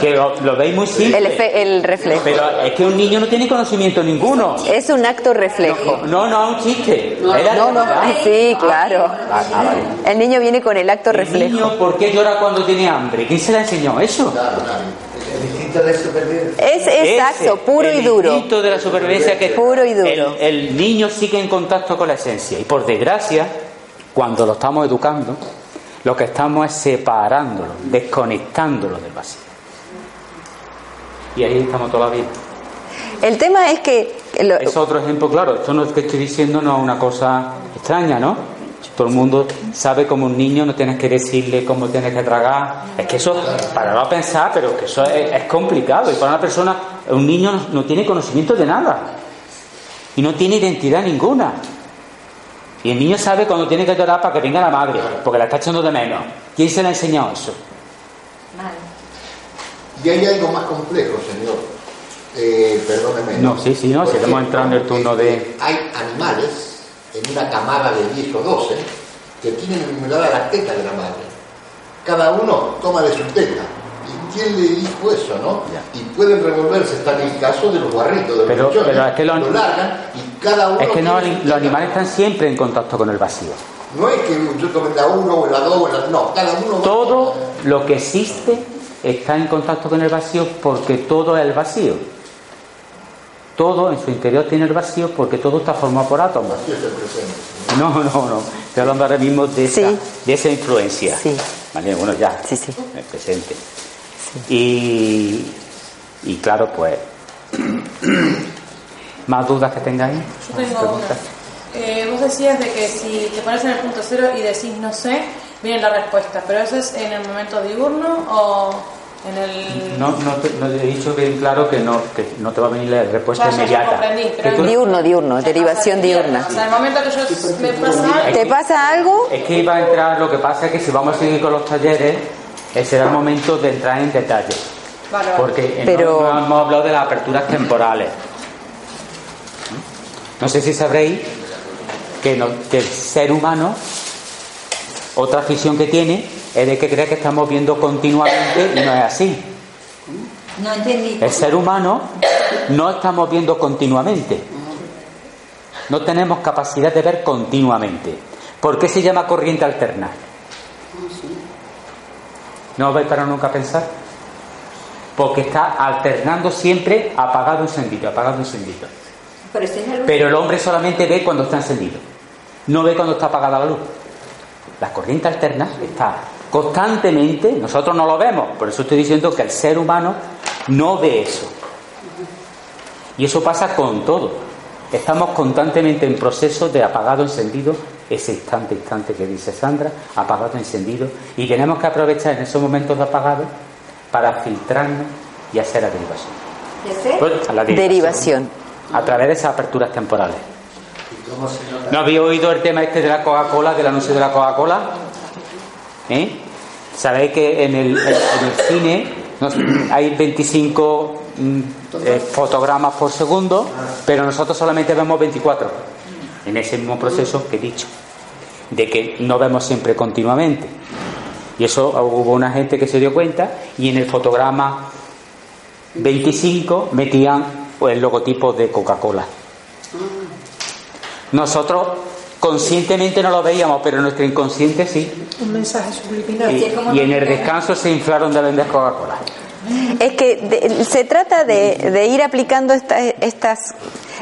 que lo, lo veis muy simple. El, efe- el reflejo. Pero es que un niño no tiene conocimiento ninguno. Es un acto reflejo. No, no, un chiste. Era No, no, verdad. sí, claro. Ah, vale. El niño viene con el acto El reflejo. niño, ¿por qué llora cuando tiene hambre? ¿Quién se le ha enseñado eso? Claro, claro. El instinto de supervivencia. Es exacto, Ese, puro el y duro. instinto de la supervivencia que Puro y duro. El, el niño sigue en contacto con la esencia y por desgracia, cuando lo estamos educando, lo que estamos es separándolo, desconectándolo del vacío. Y ahí estamos todavía. El tema es que lo- Es otro ejemplo, claro. Esto no es que estoy diciendo, no es una cosa extraña, ¿no? Todo el mundo sabe como un niño no tienes que decirle cómo tienes que tragar. Es que eso, para no pensar, pero que eso es, es complicado. Y para una persona, un niño no, no tiene conocimiento de nada. Y no tiene identidad ninguna. Y el niño sabe cuando tiene que llorar para que venga la madre, porque la está echando de menos. ¿Quién se le ha enseñado eso? Vale. Y hay algo más complejo, señor. Eh, perdóneme. No, sí, sí, no, si hemos entrado en el turno de- este, Hay animales en una camada de 10 o 12 que tienen enumerada la teta de la madre. Cada uno toma de su teta. ¿Y quién le dijo eso, no? Y pueden revolverse, está en el caso de los guarritos, de los Pero- es que lo- lo largan y cada uno. Es que no, los animales están siempre en contacto con el vacío. No es que yo tome la 1 o la 2 o la. No, cada uno. Todo lo que existe está en contacto con el vacío porque todo es el vacío. Todo en su interior tiene el vacío porque todo está formado por átomos. No, no, no. Estoy hablando ahora mismo de esa, Sí. de esa influencia. Sí. Vale, bueno, ya. Sí, sí. El presente. Y, y claro, pues. ¿Más dudas que tengáis? Yo tengo una. Eh, vos decías de que si te pones en el punto cero y decís no sé, viene la respuesta. ¿Pero eso es en el momento diurno o en el...? No, no, te, no te he dicho bien claro que no, que no te va a venir la respuesta inmediata. pero- tú- diurno, diurno, derivación diurna. viernes. O sea, en el momento que yo me pasa algo, ¿Te pasa algo? Es que iba a entrar, lo que pasa es que si vamos a seguir con los talleres, ese será el momento de entrar en detalle. Vale, vale. Porque Pero- no, hemos hablado de las aperturas temporales. No sé si sabréis que, no- que el ser humano, otra afición que tiene es de que cree que estamos viendo continuamente y no es así. No entendí. El ser humano no estamos viendo continuamente. No tenemos capacidad de ver continuamente. ¿Por qué se llama corriente alterna? ¿No os vais para nunca a pensar? Porque está alternando siempre apagado encendido, apagado encendido. Pero. Pero el hombre solamente ve cuando está encendido. No ve cuando está apagada la luz. La corriente alterna está constantemente, nosotros no lo vemos, por eso estoy diciendo que el ser humano no ve eso. Y eso pasa con todo. Estamos constantemente en proceso de apagado encendido, ese instante, instante que dice Sandra, apagado encendido, y tenemos que aprovechar en esos momentos de apagado para filtrarnos y hacer la derivación. Pues, a la Derivación. a través de esas aperturas temporales. ¿No habéis oído el tema este de la Coca-Cola, del anuncio de la Coca-Cola? ¿Eh? Sabéis que en el, en el cine hay 25 mm, eh, fotogramas por segundo, pero nosotros solamente vemos 24. En ese mismo proceso que he dicho, de que no vemos siempre continuamente. Y eso hubo una gente que se dio cuenta y en el fotograma 25 metían el logotipo de Coca-Cola. Nosotros conscientemente no lo veíamos, pero nuestro inconsciente sí. Un mensaje subliminal. Y, y en el descanso se inflaron de vender Coca-Cola. Es que de- se trata de, de ir aplicando esta- estas,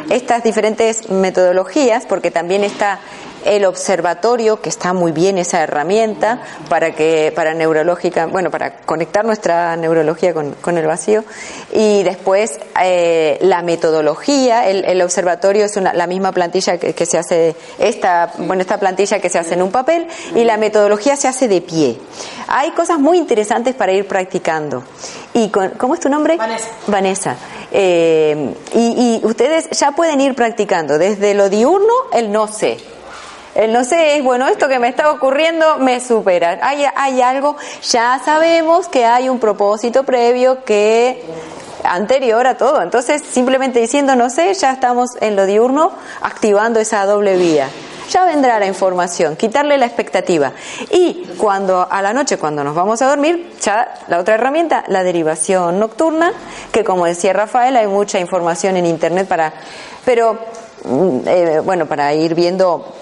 estas diferentes metodologías, porque también está el observatorio, que está muy bien esa herramienta para que para neurológica, bueno, para conectar nuestra neurología con, con el vacío, y después eh, la metodología, el, el observatorio es una- la misma plantilla que, que se hace esta, bueno, esta plantilla que se hace en un papel y la metodología se hace de pie. Hay cosas muy interesantes para ir practicando. Y con, ¿cómo es tu nombre? Vanessa. Vanessa. Eh, y, y ustedes ya pueden ir practicando desde lo diurno el no sé. El no sé es, bueno, esto que me está ocurriendo me supera. Hay, hay algo, ya sabemos que hay un propósito previo que anterior a todo. Entonces, simplemente diciendo no sé, ya estamos en lo diurno activando esa doble vía. Ya vendrá la información, quitarle la expectativa. Y cuando a la noche, cuando nos vamos a dormir, ya la otra herramienta, la derivación nocturna, que como decía Rafael, hay mucha información en internet para, pero mm, eh, bueno, para ir viendo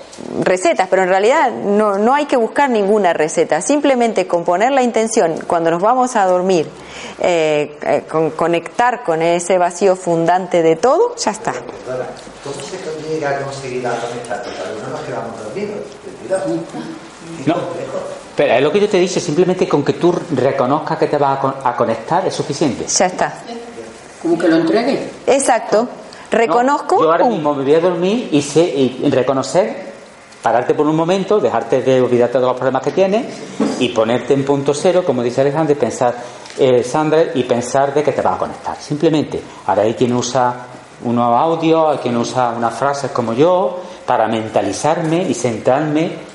recetas, pero en realidad no, no hay que buscar ninguna receta, simplemente con poner la intención cuando nos vamos a dormir, eh, eh, con conectar con ese vacío fundante de todo, ya está. ¿cómo se llega a conseguir la conectar? Porque algunos nos quedamos dormidos. No. Pero es lo que yo te he dicho, simplemente con que tú reconozcas que te vas a, con- a conectar es suficiente. Ya está. Como que lo entregue. Exacto. Reconozco. No, yo ahora mismo me voy a dormir y sé y reconocer, pararte por un momento, dejarte de olvidarte de los problemas que tienes y ponerte en punto cero, como dice Alejandro, y pensar, eh, Sandra, y pensar de que te vas a conectar. Simplemente. Ahora hay quien usa unos audios, hay quien usa unas frases como yo, para mentalizarme y centrarme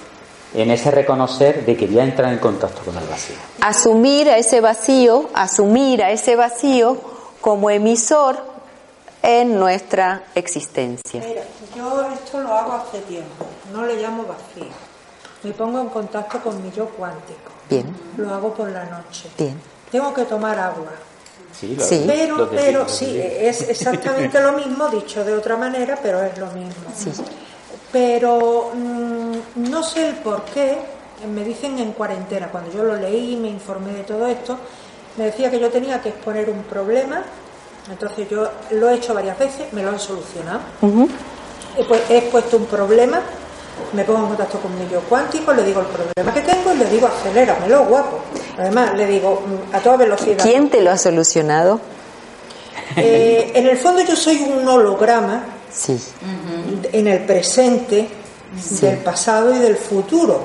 en ese reconocer de que voy a entrar en contacto con el vacío. asumir a ese vacío, asumir a ese vacío como emisor en nuestra existencia. Mira, yo esto lo hago hace tiempo, no le llamo vacío. Me pongo en contacto con mi yo cuántico. Bien, Lo hago por la noche. bien. Tengo que tomar agua. Sí, Sí. Pero, lo pero digo, sí, lo es exactamente lo mismo, dicho de otra manera, pero es lo mismo. Sí. Pero mm, no sé el por qué, me dicen en cuarentena, cuando yo lo leí, me informé de todo esto, me decía que yo tenía que exponer un problema, entonces yo lo he hecho varias veces, me lo han solucionado. Ujú. He, pu- he expuesto un problema, me pongo en contacto con mi yo cuántico, le digo el problema que tengo y le digo aceléramelo, guapo. Además, le digo mm, a toda velocidad. ¿Quién te lo ha solucionado? Eh, en el fondo yo soy un holograma Sí. en el presente, del pasado y del futuro.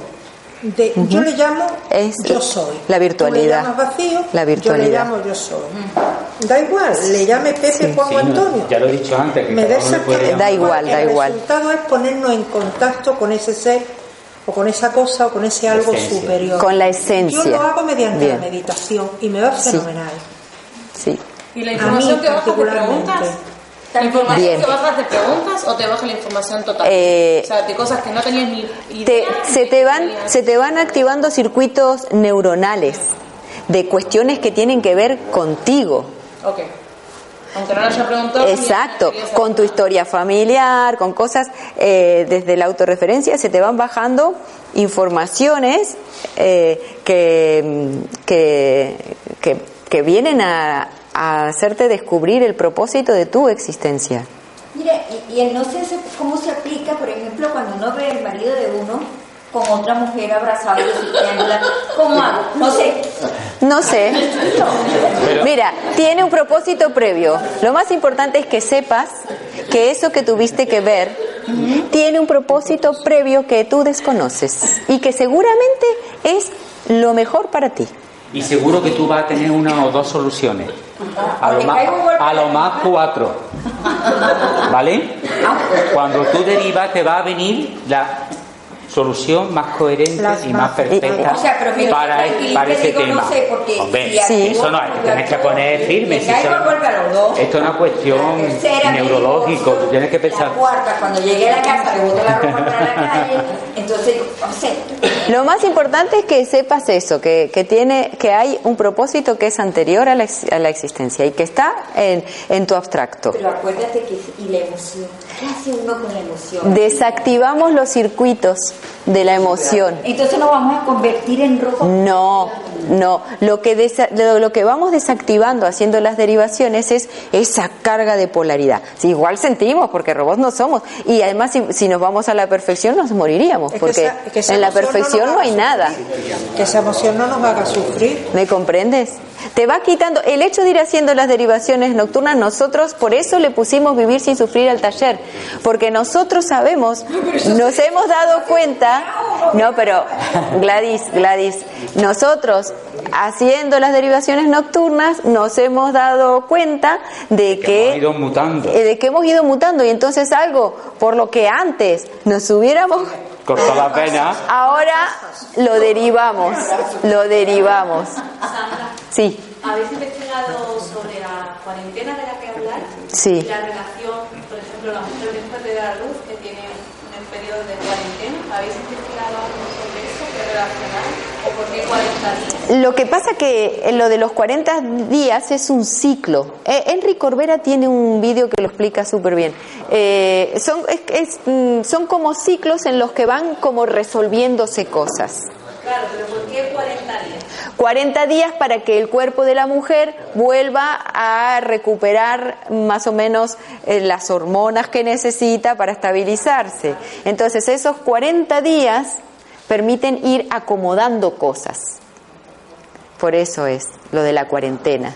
De- Yo le llamo Es yo soy. la virtualidad. Tú le llamas vacío, La yo le virtualidad. llamo yo soy. Da igual, le llame Pepe, Juan Sí, Antonio. ya lo he dicho antes, que Me da puede. Da igual, da El igual. resultado es ponernos en contacto con ese ser o con esa cosa o con ese algo esencia. superior. Con la esencia. Yo lo hago mediante Bien. la meditación y me va Sí. fenomenal. Sí. Y la A información mí que baja particularmente. preguntas. ¿La información Bien. te bajas de preguntas o te baja la información total? Eh, o sea, de cosas que no tenías ni idea. te- se, te van, tenías. se te van activando circuitos neuronales de cuestiones que tienen que ver contigo. Ok. Aunque no lo haya preguntado. Exacto, con tu historia familiar, con cosas eh, desde la autorreferencia, se te van bajando informaciones eh, que, que, que- que vienen a, a hacerte descubrir el propósito de tu existencia. Mira, y, y el no sé cómo se aplica, por ejemplo, cuando uno ve el marido de uno con otra mujer abrazada y ¿cómo hago? No sé. No sé. Mira, tiene un propósito previo. Lo más importante es que sepas que eso que tuviste que ver tiene un propósito previo que tú desconoces y que seguramente es lo mejor para ti. Y seguro que tú vas a tener una o dos soluciones. A lo más, a lo más cuatro. ¿Vale? Cuando tú derivas te va a venir la solución más coherente Las y más más- perfecta O sea, pero para, tranquilita, para ese digo, no tema. sé, Hombre, Sí. eso no es, te tienes que poner firme. Me si los dos. esto es una cuestión La tercera, neurológico, tú tienes que La pensar. cuarta, cuando llegué a la casa, le boté la ropa para la calle. Entonces, no sé. Lo más importante es que sepas eso, que, que tiene, que hay un propósito que es anterior a la, ex- a la existencia y que está en, en tu abstracto. Pero acuérdate que. Y la emoción. ¿Qué hace uno con la emoción? Desactivamos los circuitos de la emoción. Entonces nos vamos a convertir en rojo. No, no. Lo que, desa- lo, lo que vamos desactivando haciendo las derivaciones es esa carga de polaridad. Si igual sentimos, porque robots no somos. Y además, si, si nos vamos a la perfección, nos moriríamos, Es que porque esa- es que esa en la no perfección nos no hay nada. Que esa emoción no nos haga sufrir. ¿Me comprendes? Te va quitando el hecho de ir haciendo las derivaciones nocturnas. Nosotros, por eso le pusimos vivir sin sufrir al taller, porque nosotros sabemos, nos hemos dado cuenta. No, pero Gladys, Gladys, nosotros haciendo las derivaciones nocturnas nos hemos dado cuenta de Que que hemos ido mutando. eh, de que hemos ido mutando y entonces algo por lo que antes nos hubiéramos Cortó la pena. Ahora lo derivamos, lo derivamos. Sí, ¿Habéis investigado sobre la cuarentena de la que hablar? Sí. La relación, por ejemplo, la mujer después de dar a luz, que tiene un periodo de cuarentena. ¿Habéis investigado algo sobre eso? ¿Qué relacionar? ¿O por qué 40 días? lo que pasa que lo de los 40 días es un ciclo. Eh, Corbera tiene un vídeo que lo explica súper bien. Eh, son, es- es, mm, son como ciclos en los que van como resolviéndose cosas. Claro, pero ¿por qué 40 días? 40 días para que el cuerpo de la mujer vuelva a recuperar más o menos eh, las hormonas que necesita para estabilizarse. Entonces esos 40 días permiten ir acomodando cosas. Por eso es lo de la cuarentena.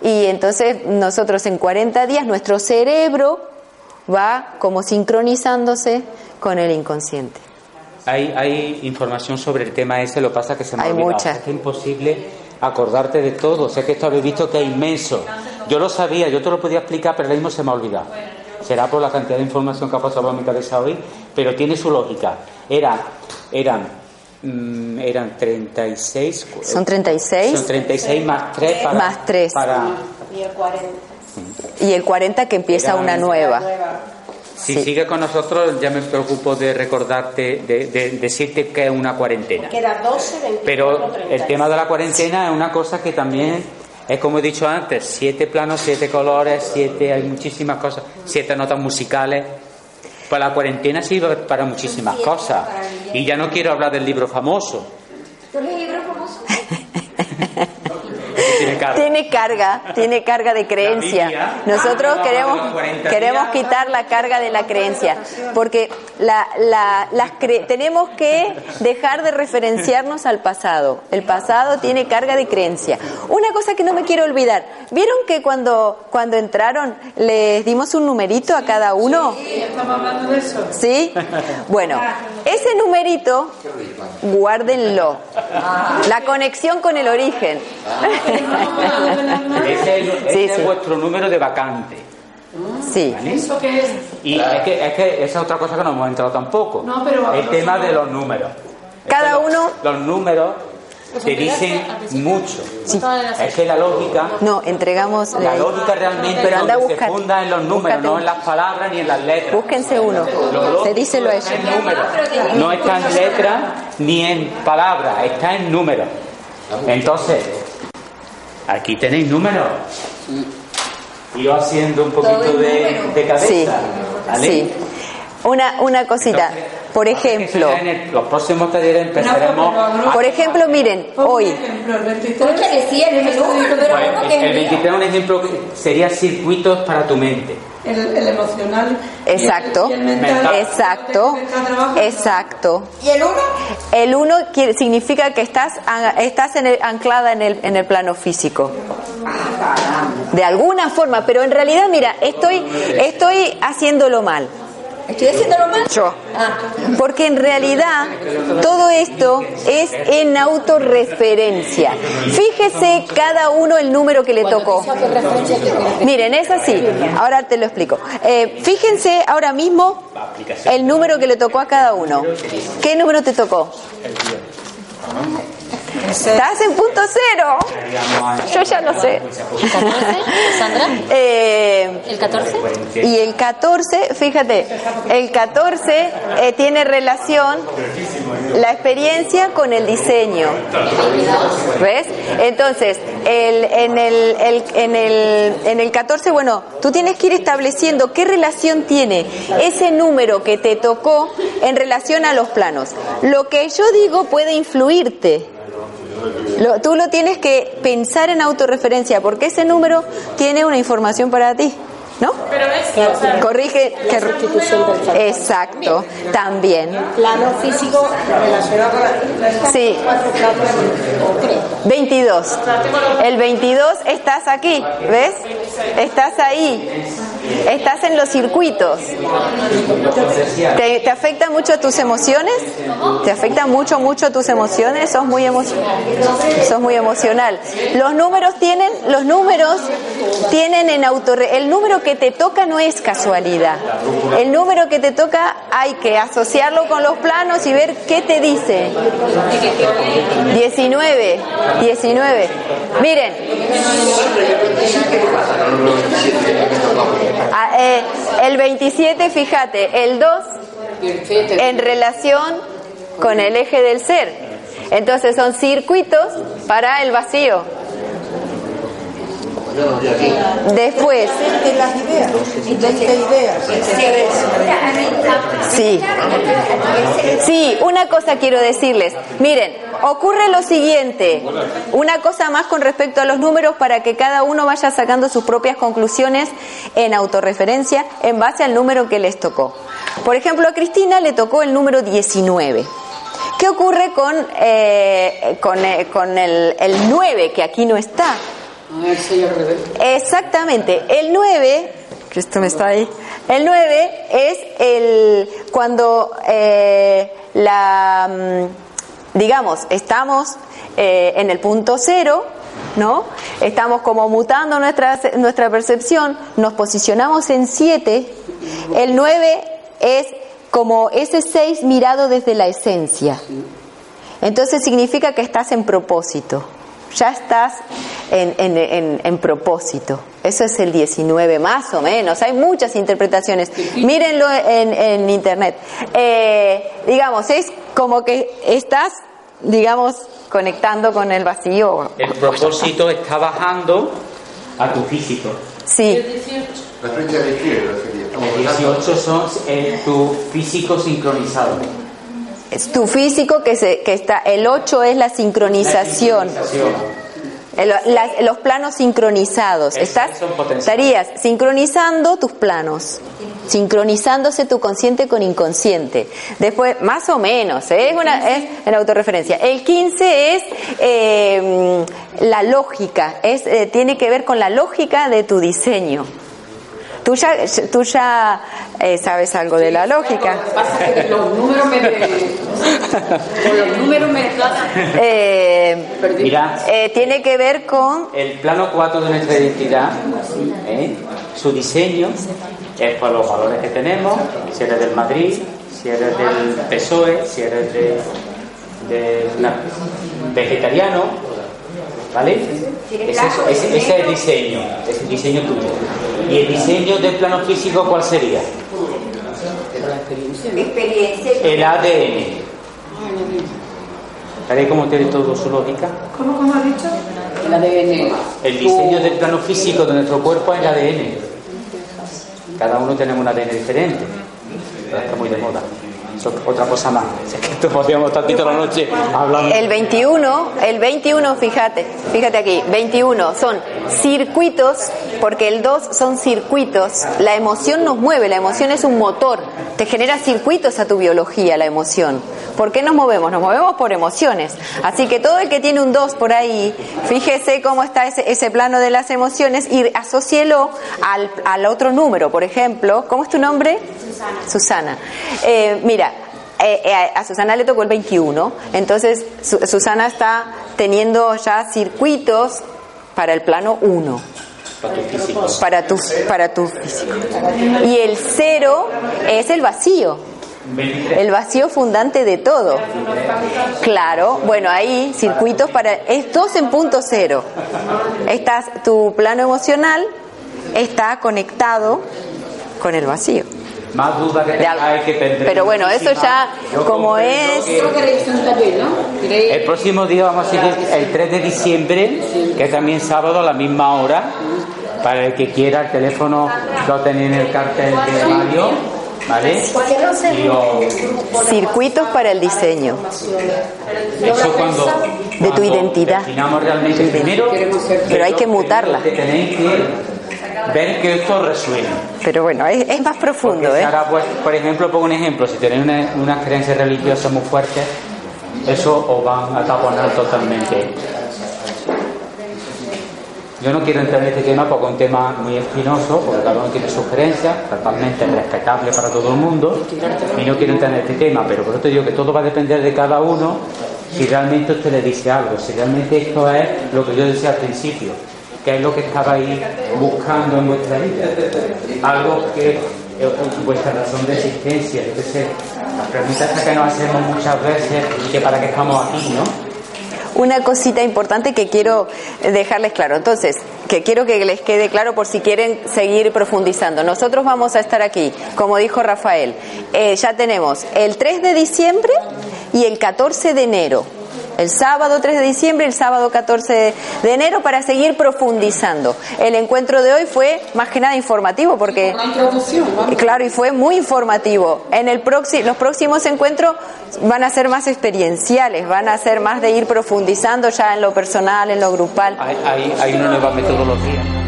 Y entonces nosotros en 40 días nuestro cerebro va como sincronizándose con el inconsciente. Hay, hay información sobre el tema ese, lo que pasa que se me ha Hay olvidado. mucha. Es que es imposible acordarte de todo. Sé que esto habéis visto que es inmenso. Yo lo sabía, yo te lo podía explicar, pero ahora mismo se me ha olvidado. Será por la cantidad de información que ha pasado por mi cabeza hoy, pero tiene su lógica. Era, eran, mm, eran 36. Son 36. Son 36 más 3 para. Más tres. Para, Y el 40. Y el 40 que empieza una un- nueva. Si Sí. sigues con nosotros, ya me preocupo de recordarte, de, de decirte que es una cuarentena. 12, 24, Pero 30. el tema de la cuarentena es una cosa que también es como he dicho antes, siete planos, siete colores, siete, hay muchísimas cosas, siete notas musicales. Pues la cuarentena sirve para muchísimas cosas. Y ya no quiero hablar del libro famoso. ¿Tú lees libros famosos? que tiene carga, tiene carga de creencia. Biblia. Nosotros Ah, queremos, de los 40 queremos días. quitar la carga de la creencia, porque la, la- las cre- tenemos que dejar de referenciarnos al pasado. El pasado tiene carga de creencia. Una cosa que no me quiero olvidar, ¿vieron que cuando, cuando entraron les dimos un numerito a cada uno? Estamos hablando de eso. ¿Sí? Bueno, ese numerito, guárdenlo. La conexión con el origen. Ese, es- ese Sí, es sí. vuestro número de vacante. Sí. ¿vale? ¿Eso qué es? Y es, que, es que esa es otra cosa que no hemos entrado tampoco. No, pero- el tema de los números. Cada los- uno- Los números te dicen mucho. Sí. Es que la lógica, No, entregamos. la lógica realmente Pero anda se buscar. funda en los números, Búscate no en las palabras ni en las letras. Búsquense uno. Lo está ella. en números. No está en letras ni en palabras, está en números. Entonces, aquí tenéis números. Y yo haciendo un poquito de, de cabeza. Sí, ¿vale? sí. Una, una cosita. Entonces, Por ejemplo, en el- los próximos talleres empezaremos. a- por ejemplo, miren, hoy. El menú, pero Pues, el, es. 23 un ejemplo que sería circuitos para tu mente. El, el emocional. Exacto, Y el, y el mental. exacto, exacto. ¿Y el uno? El uno quiere- significa que estás, estás en el- anclada en el, en el plano físico. De alguna forma, pero en realidad, mira, estoy, estoy haciéndolo mal. ¿Estoy haciéndolo mal? Yo. Ah. Porque en realidad todo esto es en autorreferencia. Fíjese cada uno el número que le tocó. Miren, es así. Ahora te lo explico. Eh, fíjense ahora mismo el número que le tocó a cada uno. ¿Qué número te tocó? Estás en punto cero. Yo ya lo sé. Sandra, Eh, el 14. y el 14, fíjate, el 14 eh, tiene relación la experiencia con el diseño. ¿Ves? Entonces, el, en, el, el- en, el, en el 14, bueno, tú tienes que ir estableciendo qué relación tiene ese número que te tocó en relación a los planos. Lo que yo digo puede influirte. Lo- tú lo tienes que pensar en autorreferencia porque ese número tiene una información para ti, ¿no? Pero es, o sea, Corrige. La que-. Exacto, también. Plano físico relacionado con la... Sí. Cuatro planos. 22. El 22 estás aquí, ¿ves? Estás ahí. Estás en los circuitos. ¿Te, te afecta mucho tus emociones? ¿Te afecta mucho, mucho tus emociones? Sos muy, emo- sos muy emocional. Los números tienen, los números tienen en autorre... El número que te toca no es casualidad. El número que te toca hay que asociarlo con los planos y ver qué te dice. 19, 19. Miren. Ah, eh, el 27, fíjate, el 2 en relación con el eje del ser. Entonces son circuitos para el vacío. Después, De las ideas. 20 ideas. Sí. Sí, una cosa quiero decirles. Miren, ocurre lo siguiente. Una cosa más con respecto a los números para que cada uno vaya sacando sus propias conclusiones en autorreferencia en base al número que les tocó. Por ejemplo, a Cristina le tocó el número 19. ¿Qué ocurre con, eh, con, eh, con el, el 9 que aquí no está? Exactamente. El 9, que esto me está ahí. El 9 es el cuando eh, la mm, digamos, estamos eh, en el punto cero, ¿no? Estamos como mutando nuestra, nuestra percepción, nos posicionamos en 7. El 9 es como ese 6 mirado desde la esencia. Entonces significa que estás en propósito. Ya estás en, en- en- en propósito. Eso es el 19, más o menos. Hay muchas interpretaciones. Mírenlo en, en internet. Eh, digamos, es como que estás, digamos, conectando con el vacío. El propósito está bajando a tu físico. Sí, La frente a la izquierda sería. Estamos El 18 son eh, tu físico sincronizado. Es tu físico que, se, que está. El 8 es la sincronización. El- las- los planos sincronizados. Estás, estarías sincronizando tus planos, sincronizándose tu consciente con inconsciente. Después, más o menos, ¿eh? es una es en autorreferencia. El 15 es eh, la lógica, es, eh, tiene que ver con la lógica de tu diseño. Tú ya, tú ya eh, sabes algo de la lógica. Pasa que los números me. los números me Eh, Mira, eh, tiene que ver con el plano 4 de nuestra identidad, ¿eh? su diseño, es por los valores que tenemos, si eres del Madrid, si eres del PSOE, si eres de, de una- vegetariano, ¿vale? Ese, ese- ese es el diseño, es el diseño tuyo. ¿Y el diseño del plano físico cuál sería? Experiencia. El ADN. ¿Veis cómo tiene todo su lógica? ¿Cómo, cómo has dicho? El ADN. El diseño del plano físico de nuestro cuerpo es el ADN. Cada uno tenemos un ADN diferente. Pero está muy de moda. Otra cosa más. Es que esto podríamos estar aquí toda la noche hablando. El 21, el 21, fíjate, fíjate aquí, 21 son circuitos, porque el 2 son circuitos. La emoción nos mueve, la emoción es un motor, te genera circuitos a tu biología, la emoción. ¿Por qué nos movemos? Nos movemos por emociones. Así que todo el que tiene un 2 por ahí, fíjese cómo está ese, ese plano de las emociones y asocielo al, al otro número. Por ejemplo, ¿cómo es tu nombre? Susana. Susana. Eh, mira, eh, eh, a Susana le tocó el 21, entonces Su- Susana está teniendo ya circuitos para el plano 1, Para tu físico. para tu, para tu físico. Y el 0 es el vacío, 23. el vacío fundante de todo. Claro, bueno, ahí circuitos para... Es 2 en punto cero. Estás, tu plano emocional está conectado con el vacío. Más duda que hay que tendré Pero bueno, eso ya Yo como es-. El próximo día vamos a seguir el 3 de diciembre, que es también sábado a la misma hora. Para el que quiera, el teléfono lo tenéis en el cartel de Mario, ¿vale? Y lo- Circuitos para el diseño eso cuando, de tu cuando identidad. Realmente primero, Pero hay que mutarla. Que tenéis que ver que esto resuene. Pero bueno, es, es más profundo, Porque ¿eh? ahora, pues, por ejemplo, pongo un ejemplo, si tenéis una- unas creencias religiosas muy fuertes, eso os van a taponar totalmente. Yo no quiero entrar en este tema porque es un tema muy espinoso, porque cada uno tiene sugerencias, totalmente respetable para todo el mundo, y no quiero entrar en este tema, pero por eso te digo que todo va a depender de cada uno si realmente usted le dice algo, si realmente esto es lo que yo decía al principio, que es lo que estaba ahí buscando en vuestra vida, algo que es vuestra razón de existencia, qué sé, las preguntas que nos hacemos muchas veces, que para qué estamos aquí, ¿no? Una cosita importante que quiero dejarles claro. Entonces, que quiero que les quede claro por si quieren seguir profundizando. Nosotros vamos a estar aquí, como dijo Rafael. Eh, ya tenemos el 3 de diciembre y el 14 de enero. El sábado 3 de diciembre y el sábado 14 de enero para seguir profundizando. El encuentro de hoy fue más que nada informativo porque Una introducción, ¿no? Claro, y fue muy informativo. En el próximo, los próximos encuentros van a ser más experienciales, van a ser más de ir profundizando ya en lo personal, en lo grupal. Hay, hay, hay una nueva metodología.